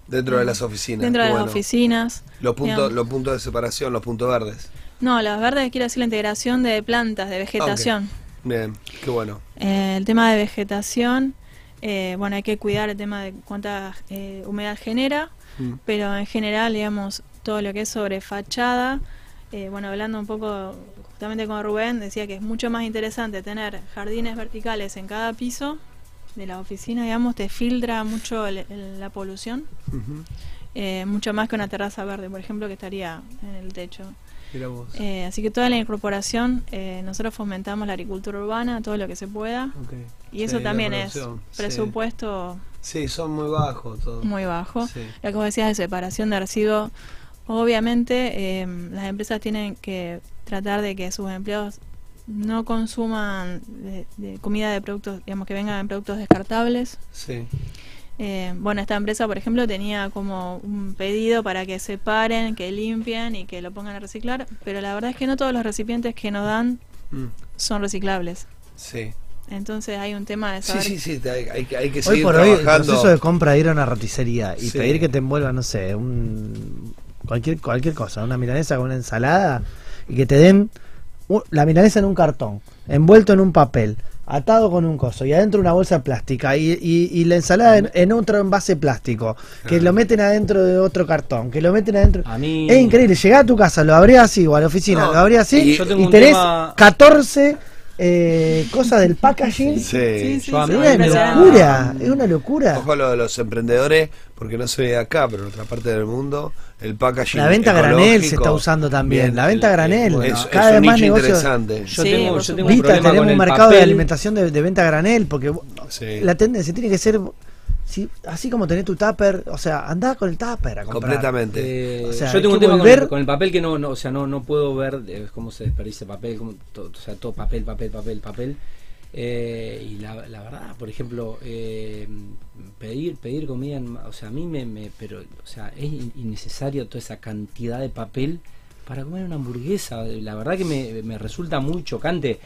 Dentro de las oficinas. dentro de las oficinas. Los puntos, los puntos de separación, los puntos verdes. No, las verdes quiere decir la integración de plantas, de vegetación. Bien, qué bueno. Eh, el tema de vegetación, eh, bueno, hay que cuidar el tema de cuánta eh, humedad genera, Mm. pero en general, digamos, todo lo que es sobre fachada, eh, bueno, hablando un poco justamente con Rubén, decía que es mucho más interesante tener jardines verticales en cada piso de la oficina, digamos, te filtra mucho el- el- la polución, eh, mucho más que una terraza verde, por ejemplo, que estaría en el techo. Eh, así que toda la incorporación, eh, nosotros fomentamos la agricultura urbana, todo lo que se pueda. Y eso Sí, también es sí. presupuesto Sí, son muy bajos todos. muy bajo. Sí. Lo que vos decías de separación de residuos, obviamente eh, las empresas tienen que tratar de que sus empleados no consuman de, de comida de productos, digamos que vengan en productos descartables. Sí. Eh, bueno, esta empresa, por ejemplo, tenía como un pedido para que separen, que limpien y que lo pongan a reciclar, pero la verdad es que no todos los recipientes que nos dan Mm. son reciclables. Sí. Entonces hay un tema de Sí, saber sí, sí, te- hay, hay que- hay que Hoy seguir por hoy, el trabajando. proceso de compra de ir a una roticería y Sí. pedir que te envuelva, no sé, un cualquier cualquier cosa, una milanesa con una ensalada y que te den la milanesa en un cartón, envuelto en un papel, atado con un coso y adentro una bolsa plástica y, y- y la ensalada en, en otro envase plástico, que lo meten adentro de otro cartón, que lo meten adentro. A mí. Es increíble, llegás a tu casa, lo abrías así o a la oficina, No, lo abrías así y- y, tenés tema- 14 eh, cosas del packaging. Sí. Sí, sí, Es una locura, es una locura. Ojo a lo de los emprendedores, porque no se ve acá, pero en otra parte del mundo, el packaging La venta a granel se está usando también. bien, la venta granel. es- es cada vez más nicho negocios. interesante. Yo Sí, tengo, yo tengo un tenemos con un el mercado de papel. alimentación de, de venta a granel porque la tendencia tiene que ser si- así como tenés tu tupper, o sea, andá con el tupper a comprar. Completamente. Eh, O sea, yo tengo un que tema con el, con el papel que no, no, o sea, no, no puedo ver eh, cómo se desperdicia papel, cómo to- o sea, todo papel, papel, papel, papel. Eh, y la, la verdad, por ejemplo, eh, pedir pedir comida, en ma- o sea, a mí me, me- pero, o sea, es in- innecesario toda esa cantidad de papel para comer una hamburguesa. La verdad que me, me resulta muy chocante.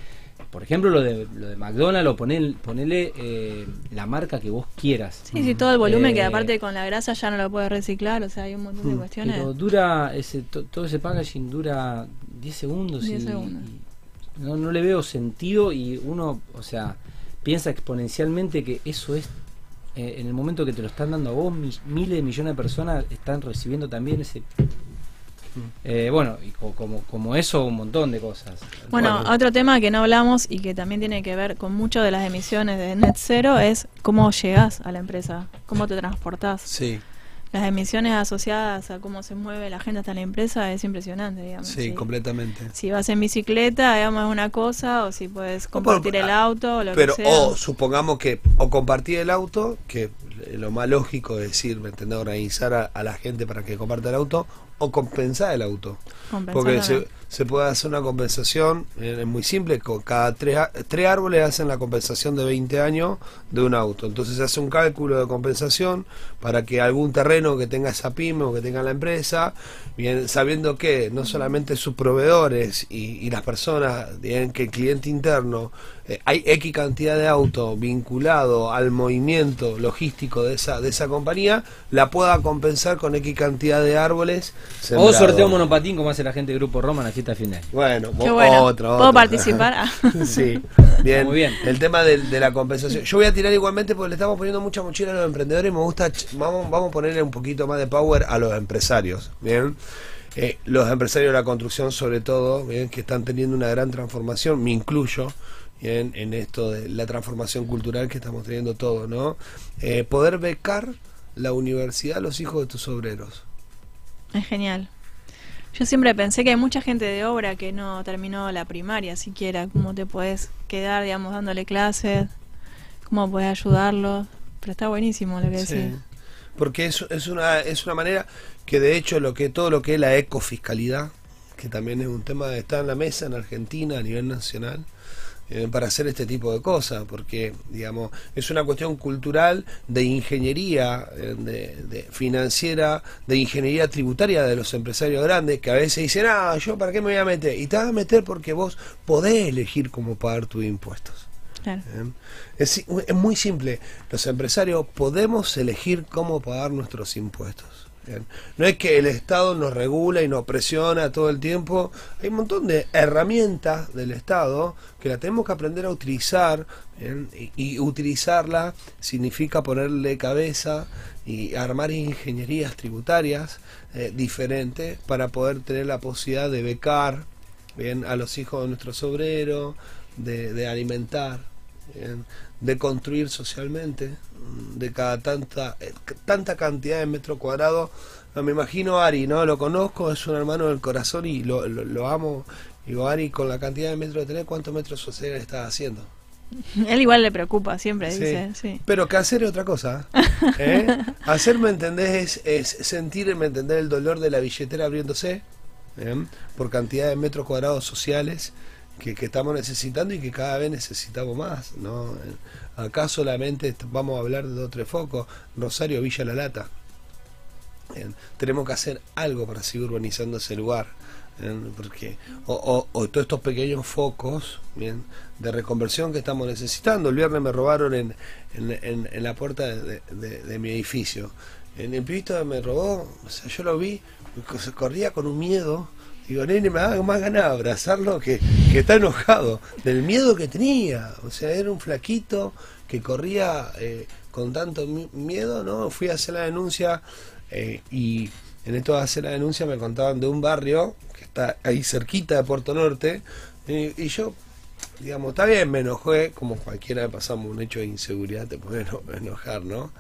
Por ejemplo, lo de, lo de McDonald's, o poner, ponele eh, la marca que vos quieras. Sí, sí, todo el volumen que Eh, aparte con la grasa ya no lo puedes reciclar, o sea, hay un montón de cuestiones. Pero dura, ese, to- todo ese packaging dura 10 segundos. 10 y, segundos. y no, no le veo sentido y uno, o sea, piensa exponencialmente que eso es, eh, en el momento que te lo están dando a vos, mi- miles de millones de personas están recibiendo también ese... Eh, bueno, y co- como, como eso, un montón de cosas. Bueno, otro tema que no hablamos y que también tiene que ver con mucho de las emisiones de Net Zero es cómo llegás a la empresa, cómo te transportás. Sí, Las emisiones asociadas a cómo se mueve la gente hasta la empresa es impresionante, digamos. sí, Si- completamente. Si vas en bicicleta, digamos, es una cosa, o si puedes compartir el auto, o lo Pero, que sea. o supongamos que, o compartir el auto, que lo más lógico es decir, ¿me entendés? Organizar a, a la gente para que comparta el auto, o compensar el auto. Compensar Porque se, puede hacer una compensación, eh, es muy simple, con cada tres, tres árboles hacen la compensación de 20 años de un auto. Entonces se hace un cálculo de compensación para que algún terreno que tenga esa pyme o que tenga la empresa, bien, sabiendo que no solamente sus proveedores y, y las personas, bien, que el cliente interno, eh, hay X cantidad de autos vinculado al movimiento logístico de esa, de esa compañía, la pueda compensar con X cantidad de árboles. O sorteo monopatín como hace la gente del Grupo Roma en la fiesta final. Bueno, Qué bueno. otro, ¿Puedo otro. participar? Ah. sí, bien. Muy bien. El tema del- de, la compensación. Yo voy a tirar igualmente porque le estamos poniendo mucha mochila a los emprendedores y me gusta, vamos, vamos a ponerle un poquito más de power a los empresarios. Bien. eh, los empresarios de la construcción sobre todo, bien, que están teniendo una gran transformación, me incluyo, bien, en esto de la transformación cultural que estamos teniendo todos, ¿no? Eh, poder becar la universidad a los hijos de tus obreros. Es genial. Yo siempre pensé que hay mucha gente de obra que no terminó la primaria siquiera. ¿Cómo te puedes quedar, digamos, dándole clases? ¿Cómo puedes ayudarlos? Pero está buenísimo lo que Sí. decís. Porque es, es, una, es una manera que de hecho lo que todo lo que es la ecofiscalidad, que también es un tema que está en la mesa en Argentina a nivel nacional, eh, para hacer este tipo de cosas, porque digamos es una cuestión cultural de ingeniería eh, de, de financiera, de ingeniería tributaria de los empresarios grandes que a veces dicen, ah, yo para qué me voy a meter, y te vas a meter porque vos podés elegir cómo pagar tus impuestos. Claro. ¿eh? Es muy simple. Los empresarios podemos elegir cómo pagar nuestros impuestos. No es que el Estado nos regula y nos presiona todo el tiempo. Hay un montón de herramientas del Estado que la tenemos que aprender a utilizar. Y, utilizarla significa ponerle cabeza y armar ingenierías tributarias eh, diferentes para poder tener la posibilidad de becar bien a los hijos de nuestros obreros, de, de alimentar, de construir socialmente, de cada tanta eh, tanta cantidad de metros cuadrados. No, me imagino Ari, ¿no? Lo conozco, es un hermano del corazón y lo, lo, lo amo. Digo, Ari, con la cantidad de metros que tenés, ¿cuántos metros sociales estás haciendo? Él igual le preocupa, siempre Sí. dice, sí. Pero que hacer es otra cosa. ¿eh? Hacer, ¿me entendés? Es, es sentir, ¿me entendés? El dolor de la billetera abriéndose ¿eh? por cantidad de metros cuadrados sociales que, que estamos necesitando y que cada vez necesitamos más. ¿no? Acá solamente vamos a hablar de dos o tres focos. Rosario, Villa La Lata. Tenemos que hacer algo para seguir urbanizando ese lugar. Porque, o, todos estos pequeños focos de reconversión que estamos necesitando. El viernes me robaron en, en, la puerta de, mi edificio. En el pibito me robó, o sea, yo lo vi, corría con un miedo. Digo, nene, me da más ganas de abrazarlo que, que está enojado. Del miedo que tenía. O sea, era un flaquito que corría eh, con tanto mi- miedo, ¿no? Fui a hacer la denuncia eh, y en esto de hacer la denuncia me contaban de un barrio que está ahí cerquita de Puerto Norte y, yo, digamos, está bien, me enojé, como cualquiera que pasamos un hecho de inseguridad, te puede eno- enojar, ¿no?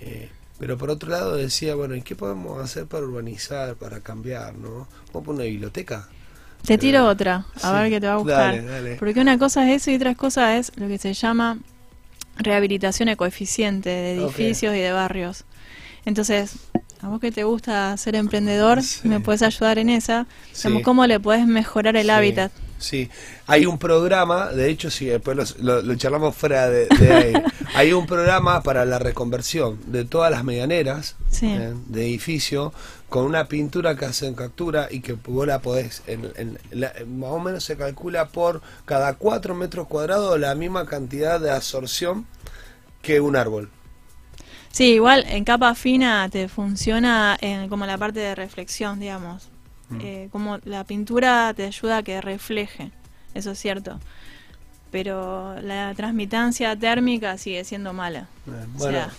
Eh, pero por otro lado decía, bueno, ¿y qué podemos hacer para urbanizar, para cambiar, ¿no? ¿Vamos a poner una biblioteca? Te tiro Eh, otra, a sí, ver qué te va a gustar. dale, dale. Porque una cosa es eso y otra cosa es lo que se llama rehabilitación ecoeficiente de edificios y de barrios. Entonces, a vos que te gusta ser emprendedor, Sí. me puedes ayudar en esa. Sí. ¿Cómo le puedes mejorar el hábitat? Sí, hay un programa, de hecho, sí, después los- lo, lo charlamos fuera de, de aire. hay un programa para la reconversión de todas las medianeras Sí. ¿eh? de edificio con una pintura que hacen captura y que vos la podés, en, en- la- más o menos se calcula por cada 4 metros cuadrados la misma cantidad de absorción que un árbol. Sí, igual en capa fina te funciona en, como la parte de reflexión, digamos. Mm. Eh, como la pintura te ayuda a que refleje, eso es cierto. Pero la transmitancia térmica sigue siendo mala. O sea,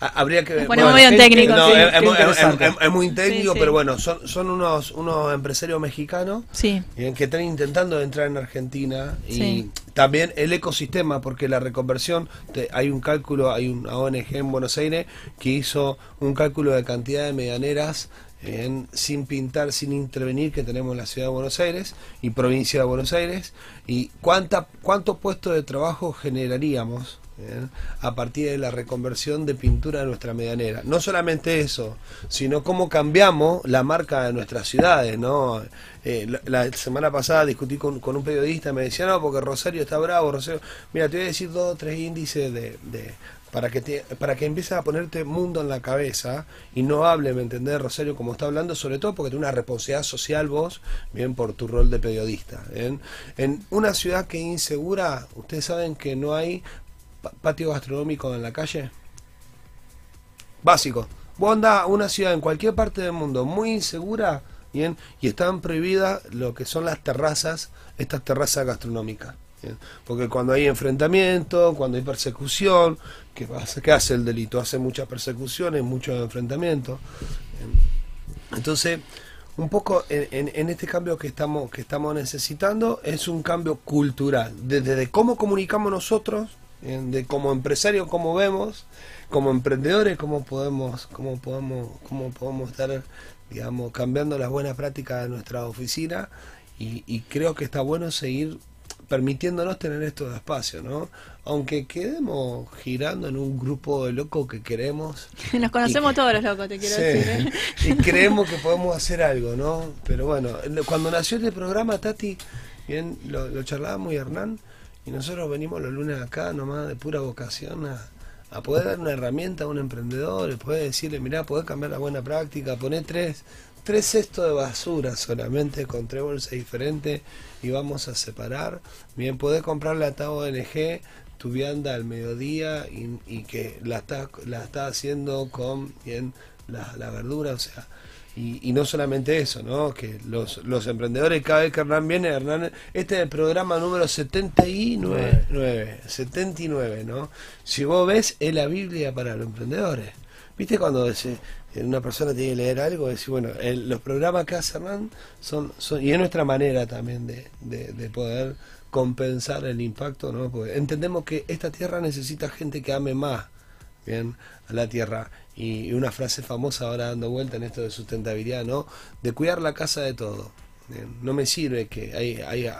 habría que bueno, medio qué- técnicos. No, sí, es, qué es muy- es- interesante. es- es muy técnico, Sí, sí. pero bueno, son, son unos, unos empresarios mexicanos que están intentando entrar en Argentina y Sí. también el ecosistema, porque la reconversión, te- hay un cálculo, hay una ONG en Buenos Aires que hizo un cálculo de cantidad de medianeras en- sin pintar, sin intervenir que tenemos en la ciudad de Buenos Aires y provincia de Buenos Aires y cuánta, cuántos puestos de trabajo generaríamos bien, a partir de la reconversión de pintura de nuestra medianera. No solamente eso, sino cómo cambiamos la marca de nuestras ciudades, ¿no? Eh, la, semana pasada discutí con, con un periodista, me decía, no, porque Rosario está bravo, Rosario... Mira, te voy a decir dos o tres índices de... de- para que te, para que empieces a ponerte mundo en la cabeza y no hable, ¿me entendés, Rosario, como está hablando, sobre todo porque tiene una responsabilidad social vos, bien, por tu rol de periodista. ¿bien? En una ciudad que es insegura, ustedes saben que no hay patio gastronómico en la calle. Básico. Vos andás a una ciudad en cualquier parte del mundo muy insegura, bien, y están prohibidas lo que son las terrazas, estas terrazas gastronómicas. Porque cuando hay enfrentamiento, cuando hay persecución, ¿qué, pasa? ¿qué hace el delito? Hace muchas persecuciones, muchos enfrentamientos. Entonces, un poco en, en- en este cambio que estamos, que estamos necesitando es un cambio cultural, desde de cómo comunicamos nosotros, de como empresarios cómo vemos, como emprendedores cómo podemos, cómo podemos, cómo podemos estar, digamos, cambiando las buenas prácticas de nuestra oficina y, y creo que está bueno seguir permitiéndonos tener estos espacios, ¿no? Aunque quedemos girando en un grupo de locos que queremos Nos conocemos todos los locos, te quiero Sí, decir. ¿eh? y creemos que podemos hacer algo, ¿no? Pero bueno, cuando nació este programa, Tati, bien, lo, lo charlábamos y Hernán, y nosotros venimos los lunes acá nomás de pura vocación a, a poder dar una herramienta a un emprendedor, poder decirle, mirá, podés cambiar la buena práctica, poner tres, tres cestos de basura solamente con tres bolsas diferentes y vamos a separar. Bien, podés comprarle a esta ONG tu vianda al mediodía y, y que la está, la está haciendo con bien la, la verdura, o sea, y, y no solamente eso, ¿no? Que los, los emprendedores, cada vez que Hernán viene, Hernán, este es el programa número 79, 9, 79, ¿no? Si vos ves, es la Biblia para los emprendedores. ¿Viste cuando se- una persona tiene que leer algo? Decir, bueno, el- los programas que hace Hernán son, son, y es nuestra manera también de, de, de poder compensar el impacto, ¿no? Porque entendemos que esta tierra necesita gente que ame más, bien, a la tierra. Y una frase famosa ahora dando vuelta en esto de sustentabilidad, ¿no? De cuidar la casa de todo. No me sirve que hay, hay,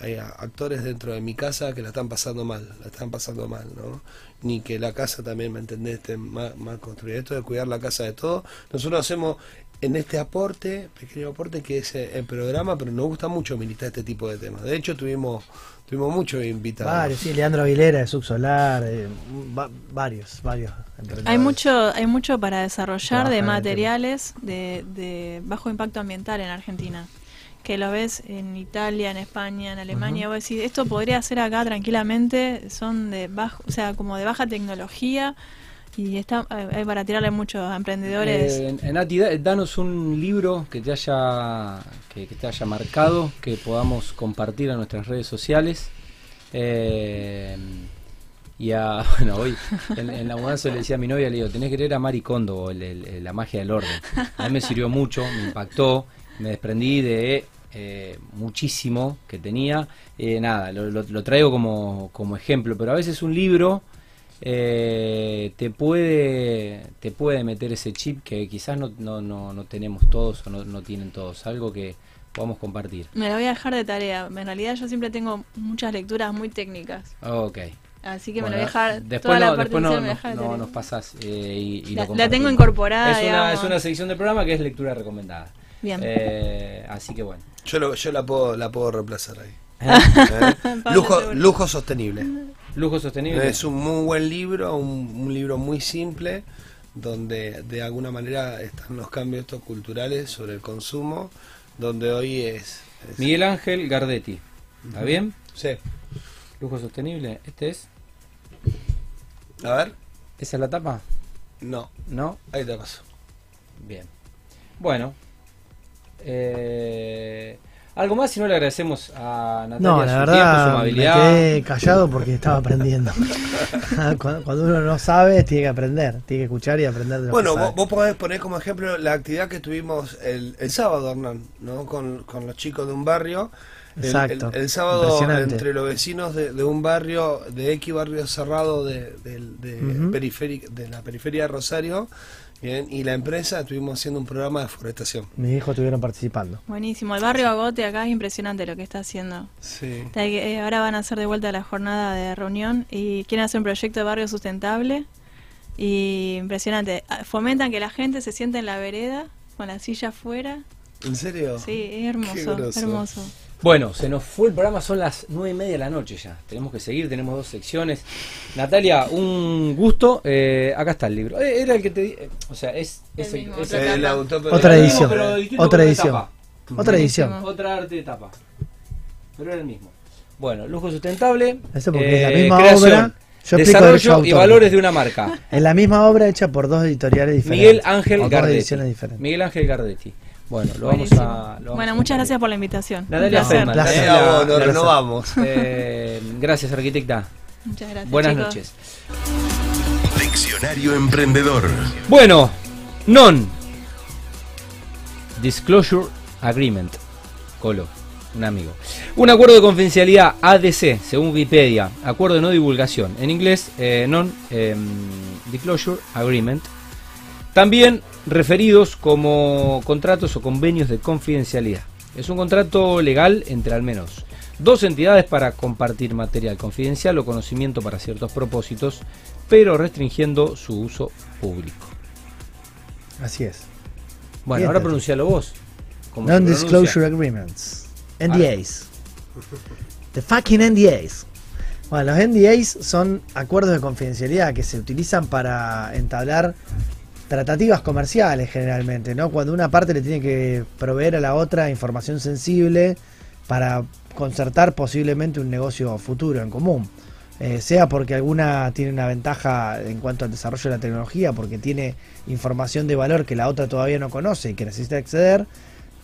hay actores dentro de mi casa que la están pasando mal, la están pasando mal, ¿no? Ni que la casa también, ¿me entendés?, esté mal, mal construida. Esto de cuidar la casa de todo, nosotros hacemos en este aporte, pequeño aporte que es eh, el programa, pero nos gusta mucho militar este tipo de temas. De hecho, tuvimos tuvimos muchos invitados. Varios, sí, Leandro Aguilera de Subsolar, eh, va- varios, varios. Hay mucho, hay mucho para desarrollar de materiales de, de bajo impacto ambiental en Argentina. Que lo ves en Italia, en España, en Alemania. Vos decís, esto podría ser acá tranquilamente. Son de bajo, o sea, como de baja tecnología. Y está, hay hay para tirarle muchos emprendedores. Eh, Nati, da- danos un libro que te haya que, te haya marcado, que podamos compartir a nuestras redes sociales. Eh, y a, bueno, hoy en, la mudanza le decía a mi novia, le digo, tenés que leer a Mari Kondo, el- La magia del orden. A mí me sirvió mucho, me impactó, me desprendí de eh, muchísimo que tenía. Eh, nada, lo, lo- lo traigo como, como ejemplo, pero a veces un libro eh, te puede te puede meter ese chip que quizás no, no, no, no tenemos todos o no, no tienen todos, algo que podamos compartir. Me la voy a dejar de tarea. En realidad yo siempre tengo muchas lecturas muy técnicas. Ok. Así que Bueno, me la voy a dejar. después toda no, la después no, me no- nos pasas eh, y, y lo La- la tengo incorporada, Es una, es una sección del programa que es lectura recomendada. Bien. Eh, así que bueno. Yo, lo- yo la puedo la puedo reemplazar ahí. ¿Eh? ¿Eh? Lujo, lujo sostenible. Lujo sostenible. Es un muy buen libro, un, un libro muy simple, donde de alguna manera están los cambios estos culturales sobre el consumo, donde hoy es... es- Miguel Ángel Gardetti. ¿Está bien? Sí. Lujo sostenible. ¿Este es? A ver. ¿Esa es la tapa? No, ¿No? ahí te paso. Bien. Bueno. Eh, algo más si no le agradecemos a Natalia No, su la tiempo, su verdad me amabilidad. quedé callado porque estaba aprendiendo. cuando, uno no sabe, tiene que aprender, tiene que escuchar y aprender de lo Bueno, que vos, sabe. vos podés poner como ejemplo la actividad que tuvimos el, el sábado, Hernán, ¿no? Con, con los chicos de un barrio. El- Exacto, El, el sábado, entre los vecinos de, de un barrio, de X barrio cerrado de, del- de periférica- de la periferia de Rosario, bien, y la empresa estuvimos haciendo un programa de forestación. Mis hijos estuvieron participando. Buenísimo. El barrio Agote acá es impresionante lo que está haciendo. Sí. Eh, ahora van a hacer de vuelta la jornada de reunión y quieren hacer un proyecto de barrio sustentable. Y impresionante. Ah, Fomentan que la gente se siente en la vereda con la silla afuera. ¿En serio? Sí, es hermoso. Hermoso. Bueno, se nos fue el programa, son las nueve y media de la noche ya. Tenemos que seguir, tenemos dos secciones. Natalia, un gusto. Eh, acá está el libro. Eh, era el que te di. eh, o sea, es. es El mismo, es otra El tapa. autor- Otra el edición. mismo, pero distinto Otra edición. Otra edición. Otra arte de tapa. Pero era el mismo. Bueno, lujo sustentable. Eso porque es la eh, misma creación, obra. Yo explico desarrollo derecho y autor. valores de una marca. Es la misma obra hecha por dos editoriales diferentes. Miguel Ángel o dos Gardetti. ediciones diferentes. Miguel Ángel Gardetti. Bueno, lo vamos a. lo vamos bueno, a muchas gracias por la invitación. Natalia vos, nos Gracias. renovamos. Eh, gracias, arquitecta. Muchas gracias. Buenas chicos. noches. Diccionario Emprendedor. Bueno, non. Non-Disclosure Agreement. Colo, un amigo. Un acuerdo de confidencialidad ADC, según Wikipedia. Acuerdo de no divulgación. En inglés, eh, Non-Disclosure Agreement. También referidos como contratos o convenios de confidencialidad. Es un contrato legal entre al menos dos entidades para compartir material confidencial o conocimiento para ciertos propósitos, pero restringiendo su uso público. Así es. Bueno, Bien, ahora pronuncialo vos. ¿Cómo se Non-disclosure agreements. NDAs. The fucking NDAs. Bueno, los NDAs son acuerdos de confidencialidad que se utilizan para entablar tratativas comerciales generalmente, ¿no? Cuando una parte le tiene que proveer a la otra información sensible para concertar posiblemente un negocio futuro en común. Eh, sea porque alguna tiene una ventaja en cuanto al desarrollo de la tecnología, porque tiene información de valor que la otra todavía no conoce y que necesita acceder,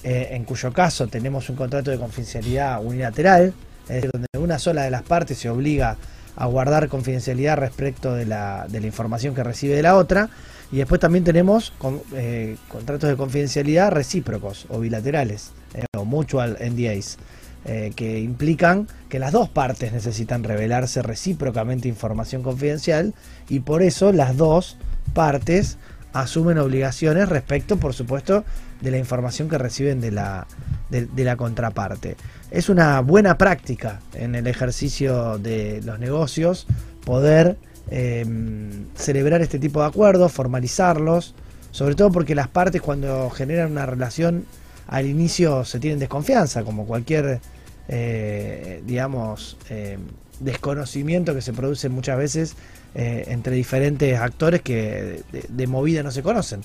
eh, en cuyo caso tenemos un contrato de confidencialidad unilateral, es decir, donde una sola de las partes se obliga a guardar confidencialidad respecto de la, de la información que recibe de la otra, y después también tenemos eh, contratos de confidencialidad recíprocos o bilaterales, eh, o mutual NDAs, eh, que implican que las dos partes necesitan revelarse recíprocamente información confidencial y por eso las dos partes asumen obligaciones respecto, por supuesto, de la información que reciben de la, de la contraparte. Es una buena práctica en el ejercicio de los negocios poder eh, celebrar este tipo de acuerdos, formalizarlos, sobre todo porque las partes cuando generan una relación al inicio se tienen desconfianza, como cualquier, eh, digamos, eh, desconocimiento que se produce muchas veces eh, entre diferentes actores que de, de movida no se conocen,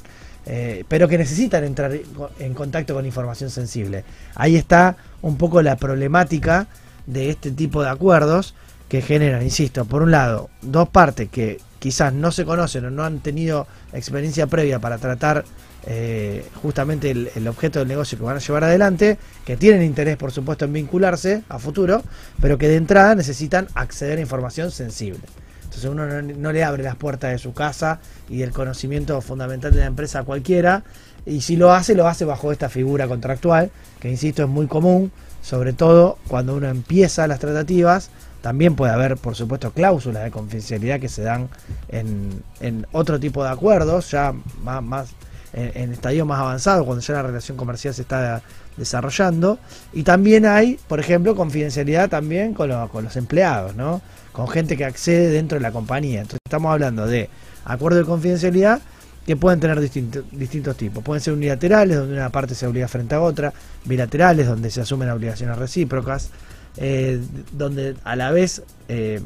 eh, pero que necesitan entrar en contacto con información sensible. Ahí está un poco la problemática de este tipo de acuerdos que generan, insisto, por un lado, dos partes que quizás no se conocen o no han tenido experiencia previa para tratar eh, justamente el, objeto del negocio que van a llevar adelante, que tienen interés, por supuesto, en vincularse a futuro, pero que de entrada necesitan acceder a información sensible. Entonces uno no, no le abre las puertas de su casa y el conocimiento fundamental de la empresa a cualquiera, y si lo hace, lo hace bajo esta figura contractual, que insisto es muy común, sobre todo cuando uno empieza las tratativas, también puede haber, por supuesto, cláusulas de confidencialidad que se dan en, en otro tipo de acuerdos, ya más, más en, en estadio más avanzado, cuando ya la relación comercial se está desarrollando. Y también hay, por ejemplo, confidencialidad también con, lo- con los empleados, ¿no? Con gente que accede dentro de la compañía. Entonces estamos hablando de acuerdos de confidencialidad que pueden tener distinto- distintos tipos. Pueden ser unilaterales, donde una parte se obliga frente a otra, bilaterales, donde se asumen obligaciones recíprocas, eh, donde a la vez eh,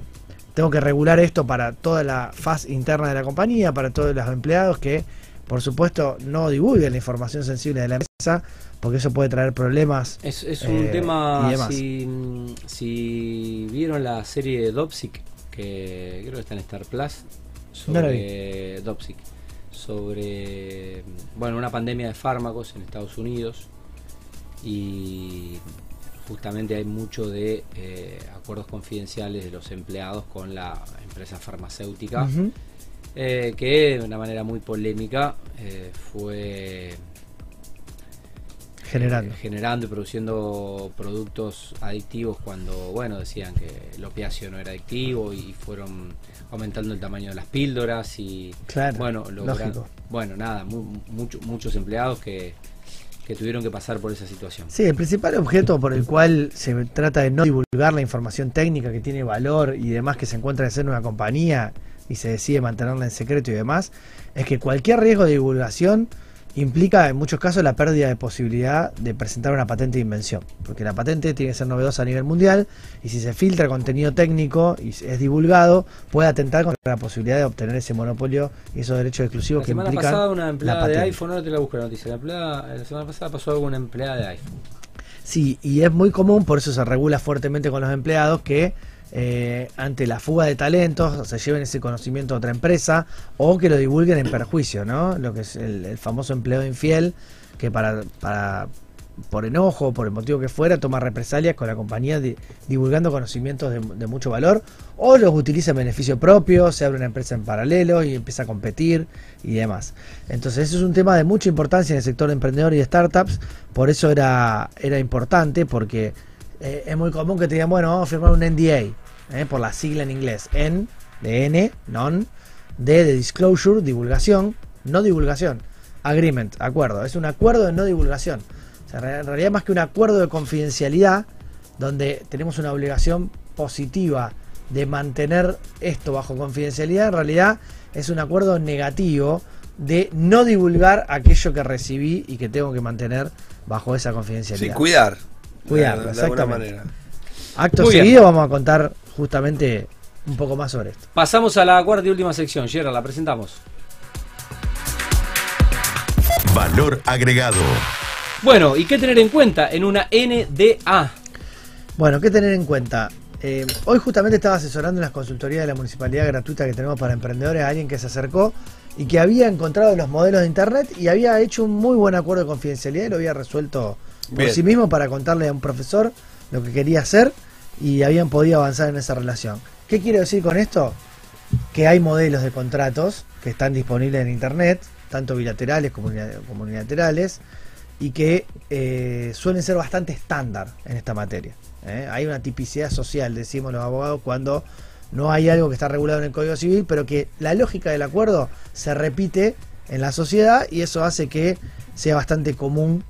tengo que regular esto para toda la faz interna de la compañía, para todos los empleados que, por supuesto, no divulguen la información sensible de la empresa, porque eso puede traer problemas. Es, es un Eh, tema, si, si vieron la serie de Dopsic, que creo que está en Star Plus, No sobre Dopsic, sobre bueno una pandemia de fármacos en Estados Unidos y justamente hay mucho de eh, acuerdos confidenciales de los empleados con la empresa farmacéutica eh, que de una manera muy polémica eh, fue Generando. generando y produciendo productos adictivos cuando, bueno, decían que el opiáceo no era adictivo y fueron aumentando el tamaño de las píldoras y, Claro, bueno, bueno, nada, mu- mucho- muchos empleados que, tuvieron que pasar por esa situación. Sí, el principal objeto por el cual se trata de no divulgar la información técnica que tiene valor y demás que se encuentra en ser una compañía y se decide mantenerla en secreto y demás, es que cualquier riesgo de divulgación implica en muchos casos la pérdida de posibilidad de presentar una patente de invención, porque la patente tiene que ser novedosa a nivel mundial y si se filtra contenido técnico y es divulgado, puede atentar contra la posibilidad de obtener ese monopolio y esos derechos exclusivos La que semana implican pasada una la empleada de iPhone, ahora te la busco la noticia, la, empleada- la semana pasada pasó algo una empleada de iPhone. Sí, y es muy común, por eso se regula fuertemente con los empleados, que eh, ante la fuga de talentos se lleven ese conocimiento a otra empresa o que lo divulguen en perjuicio, ¿no? Lo que es el, famoso empleado infiel, que para, para por enojo por el motivo que fuera, toma represalias con la compañía di- divulgando conocimientos de, de mucho valor o los utiliza en beneficio propio, se abre una empresa en paralelo y empieza a competir y demás. Entonces, eso es un tema de mucha importancia en el sector emprendedor y de startups, por eso era, era importante, porque eh, es muy común que te digan, bueno, vamos a firmar un NDA, eh, por la sigla en inglés, N, de N, non, D de disclosure, divulgación, no divulgación, agreement, acuerdo, es un acuerdo de no divulgación. O sea, en realidad más que un acuerdo de confidencialidad, donde tenemos una obligación positiva de mantener esto bajo confidencialidad, en realidad es un acuerdo negativo de no divulgar aquello que recibí y que tengo que mantener bajo esa Sí, confidencialidad. cuidar. Cuidarlo, de, de alguna exactamente. manera. Acto Muy bien. seguido vamos a contar justamente un poco más sobre esto. Pasamos a la cuarta y última sección. Gerard, la presentamos. Valor agregado. Bueno, ¿y qué tener en cuenta en una NDA? Bueno, ¿qué tener en cuenta? Eh, hoy justamente estaba asesorando en las consultorías de la municipalidad gratuita que tenemos para emprendedores a alguien que se acercó y que había encontrado los modelos de internet y había hecho un muy buen acuerdo de confidencialidad y lo había resuelto por Bien. sí mismo para contarle a un profesor lo que quería hacer y habían podido avanzar en esa relación. ¿Qué quiero decir con esto? Que hay modelos de contratos que están disponibles en internet, tanto bilaterales como uni- como unilaterales, y que eh, suelen ser bastante estándar en esta materia. ¿eh? Hay una tipicidad social, decimos los abogados, cuando no hay algo que está regulado en el Código Civil, pero que la lógica del acuerdo se repite en la sociedad y eso hace que sea bastante común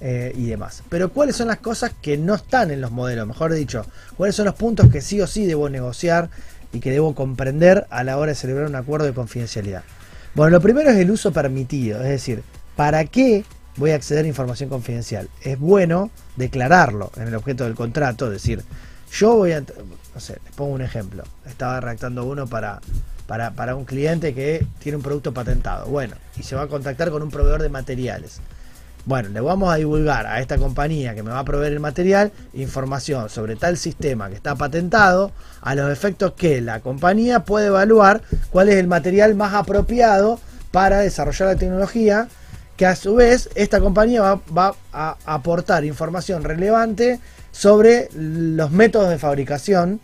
eh, y demás. Pero ¿cuáles son las cosas que no están en los modelos? Mejor dicho, ¿cuáles son los puntos que sí o sí debo negociar y que debo comprender a la hora de celebrar un acuerdo de confidencialidad? Bueno, lo primero es el uso permitido, es decir, ¿para qué voy a acceder a información confidencial? Es bueno declararlo en el objeto del contrato, es decir, yo voy a, no sé, les pongo un ejemplo, estaba redactando uno para, para, para un cliente que tiene un producto patentado, bueno, y se va a contactar con un proveedor de materiales. Bueno, le vamos a divulgar a esta compañía que me va a proveer el material información sobre tal sistema que está patentado, a los efectos que la compañía puede evaluar cuál es el material más apropiado para desarrollar la tecnología, que a su vez esta compañía va, va a aportar información relevante sobre los métodos de fabricación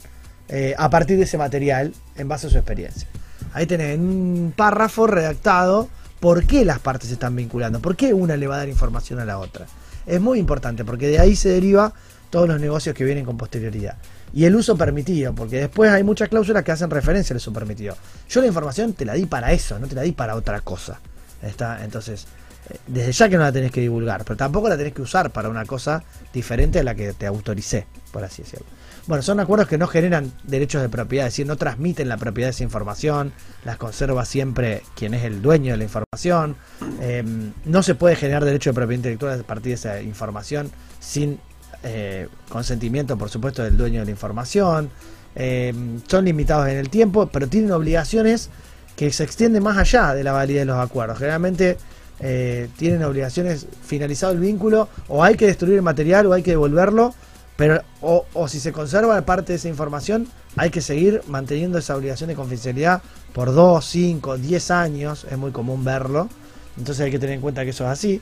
eh, a partir de ese material en base a su experiencia. Ahí tenés en un párrafo redactado por qué las partes se están vinculando, por qué una le va a dar información a la otra. Es muy importante porque de ahí se deriva todos los negocios que vienen con posterioridad. Y el uso permitido, porque después hay muchas cláusulas que hacen referencia al uso permitido. Yo la información te la di para eso, no te la di para otra cosa. Está, entonces, eh, desde ya que no la tenés que divulgar, pero tampoco la tenés que usar para una cosa diferente a la que te autoricé, por así decirlo. Bueno, son acuerdos que no generan derechos de propiedad, es decir, no transmiten la propiedad de esa información, las conserva siempre quien es el dueño de la información, eh, no se puede generar derecho de propiedad intelectual a partir de esa información sin eh, consentimiento, por supuesto, del dueño de la información, eh, son limitados en el tiempo, pero tienen obligaciones que se extienden más allá de la validez de los acuerdos. Generalmente eh, tienen obligaciones finalizado el vínculo, o hay que destruir el material o hay que devolverlo, pero o, o si se conserva parte de esa información, hay que seguir manteniendo esa obligación de confidencialidad por 2, 5, 10 años, es muy común verlo, entonces hay que tener en cuenta que eso es así.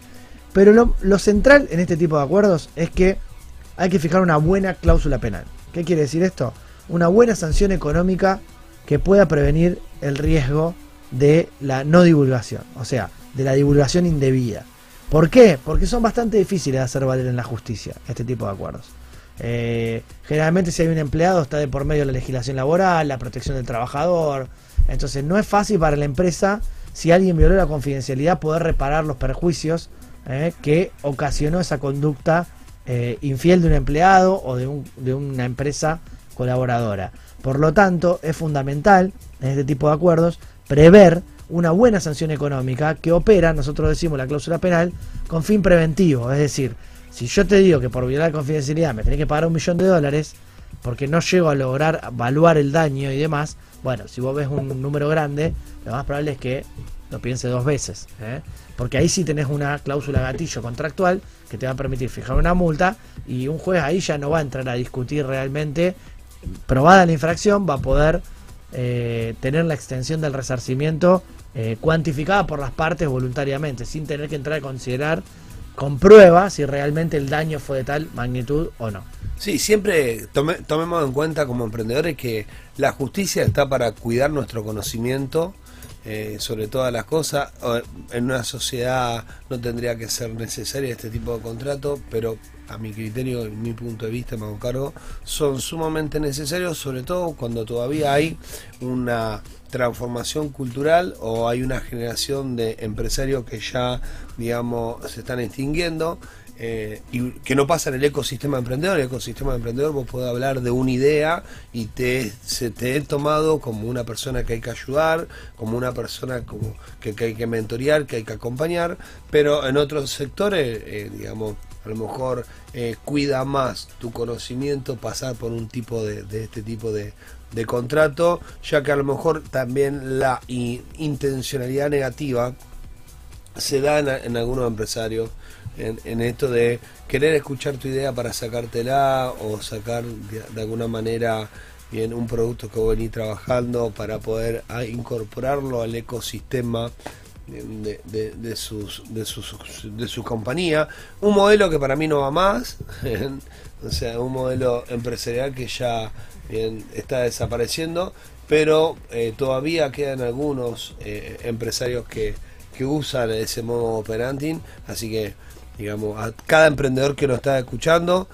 Pero lo, lo central en este tipo de acuerdos es que hay que fijar una buena cláusula penal. ¿Qué quiere decir esto? Una buena sanción económica que pueda prevenir el riesgo de la no divulgación, o sea, de la divulgación indebida. ¿Por qué? Porque son bastante difíciles de hacer valer en la justicia este tipo de acuerdos. Eh, generalmente si hay un empleado está de por medio la legislación laboral, la protección del trabajador. Entonces no es fácil para la empresa, si alguien violó la confidencialidad, poder reparar los perjuicios eh, que ocasionó esa conducta eh, infiel de un empleado o de, un- de una empresa colaboradora. Por lo tanto, es fundamental en este tipo de acuerdos prever una buena sanción económica que opera, nosotros decimos la cláusula penal, con fin preventivo. Es decir, si yo te digo que por violar la confidencialidad me tenés que pagar un millón de dólares, porque no llego a lograr evaluar el daño y demás, bueno, si vos ves un número grande, lo más probable es que lo piense dos veces. ¿eh? Porque ahí sí tenés una cláusula gatillo contractual que te va a permitir fijar una multa y un juez ahí ya no va a entrar a discutir realmente, probada la infracción, va a poder eh, tener la extensión del resarcimiento eh, cuantificada por las partes voluntariamente, sin tener que entrar a considerar comprueba si realmente el daño fue de tal magnitud o no. Sí, siempre tome- tomemos en cuenta como emprendedores que la justicia está para cuidar nuestro conocimiento eh, sobre todas las cosas. En una sociedad no tendría que ser necesario este tipo de contrato, pero a mi criterio, en mi punto de vista, me hago cargo, son sumamente necesarios, sobre todo cuando todavía hay una transformación cultural o hay una generación de empresarios que ya, digamos, se están extinguiendo. eh, y que no pasa en el ecosistema emprendedor. El ecosistema emprendedor vos podés hablar de una idea y te, se te he tomado como una persona que hay que ayudar, como una persona como que, que hay que mentorear, que hay que acompañar, pero en otros sectores, eh, digamos, a lo mejor eh, cuida más tu conocimiento pasar por un tipo de, de este tipo de, de contrato, ya que a lo mejor también la intencionalidad negativa se da en, algunos empresarios en, esto de querer escuchar tu idea para sacártela o sacar de, alguna manera bien un producto que vos venís trabajando para poder ah, incorporarlo al ecosistema de, de- sus, de, de su compañía. Un modelo que para mí no va más, o sea, un modelo empresarial que ya está desapareciendo, pero eh, todavía quedan algunos eh, empresarios que, que usan ese modo operandi, así que digamos a cada emprendedor que lo está escuchando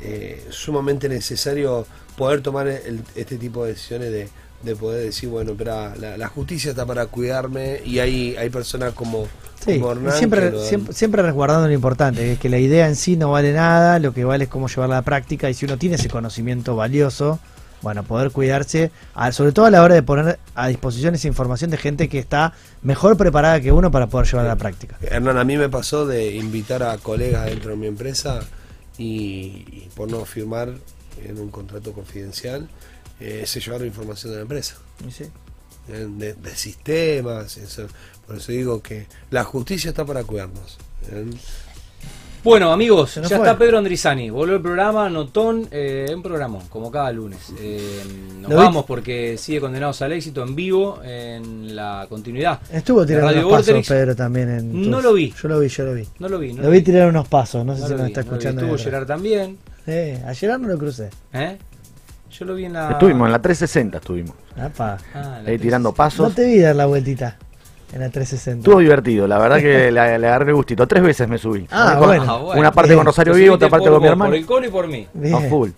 eh, sumamente necesario poder tomar el- este tipo de decisiones de, de poder decir bueno pero la, la justicia está para cuidarme y hay hay personas como, Sí, siempre, lo siempre, siempre resguardando lo importante, que es que la idea en sí no vale nada, lo que vale es cómo llevarla a la práctica y si uno tiene ese conocimiento valioso, bueno, poder cuidarse, sobre todo a la hora de poner a disposición esa información de gente que está mejor preparada que uno para poder llevarla a la práctica. Hernán, a mí me pasó de invitar a colegas dentro de mi empresa y, y por no firmar en un contrato confidencial, eh, se llevaron información de la empresa, de, de sistemas, eso. Por eso digo que la justicia está para cuidarnos. eh. Bueno, amigos, ya fue. está Pedro Andrizani. Volvió el programa, notón, eh, un programón, como cada lunes. Eh, nos ¿Lo vamos porque sigue condenados al éxito en vivo en la continuidad. Estuvo tirando Radio unos pasos. Pedro también en No tus- lo vi. Yo lo vi, yo lo vi. No lo vi, no Lo vi tirar unos pasos, no sé no si lo nos está no escuchando. Estuvo Gerard también. Eh, a Gerard no lo crucé. ¿eh? Yo lo vi en la. Estuvimos en la 360, estuvimos. Ah, Ahí tirando No pasos. te vi dar la vueltita en la 360. Estuvo divertido, la verdad que le, le agarré el gustito. Tres veces me subí. Ah, Con- bueno. Una parte Bien. con Rosario Vivo, otra parte por con mi hermano. Por el colo y por mí. Bien. A full.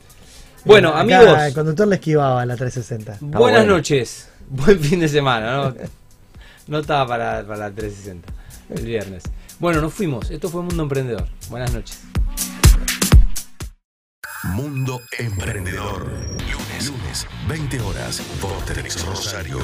Bueno, Acá amigos. El conductor le esquivaba a la 360. Está Buenas bueno. noches. Buen fin de semana, ¿no? No estaba para, para la 360. El viernes. Bueno, nos fuimos. Esto fue Mundo Emprendedor. Buenas noches. Mundo Emprendedor. Lunes, lunes, 20 horas, Vortex Rosario.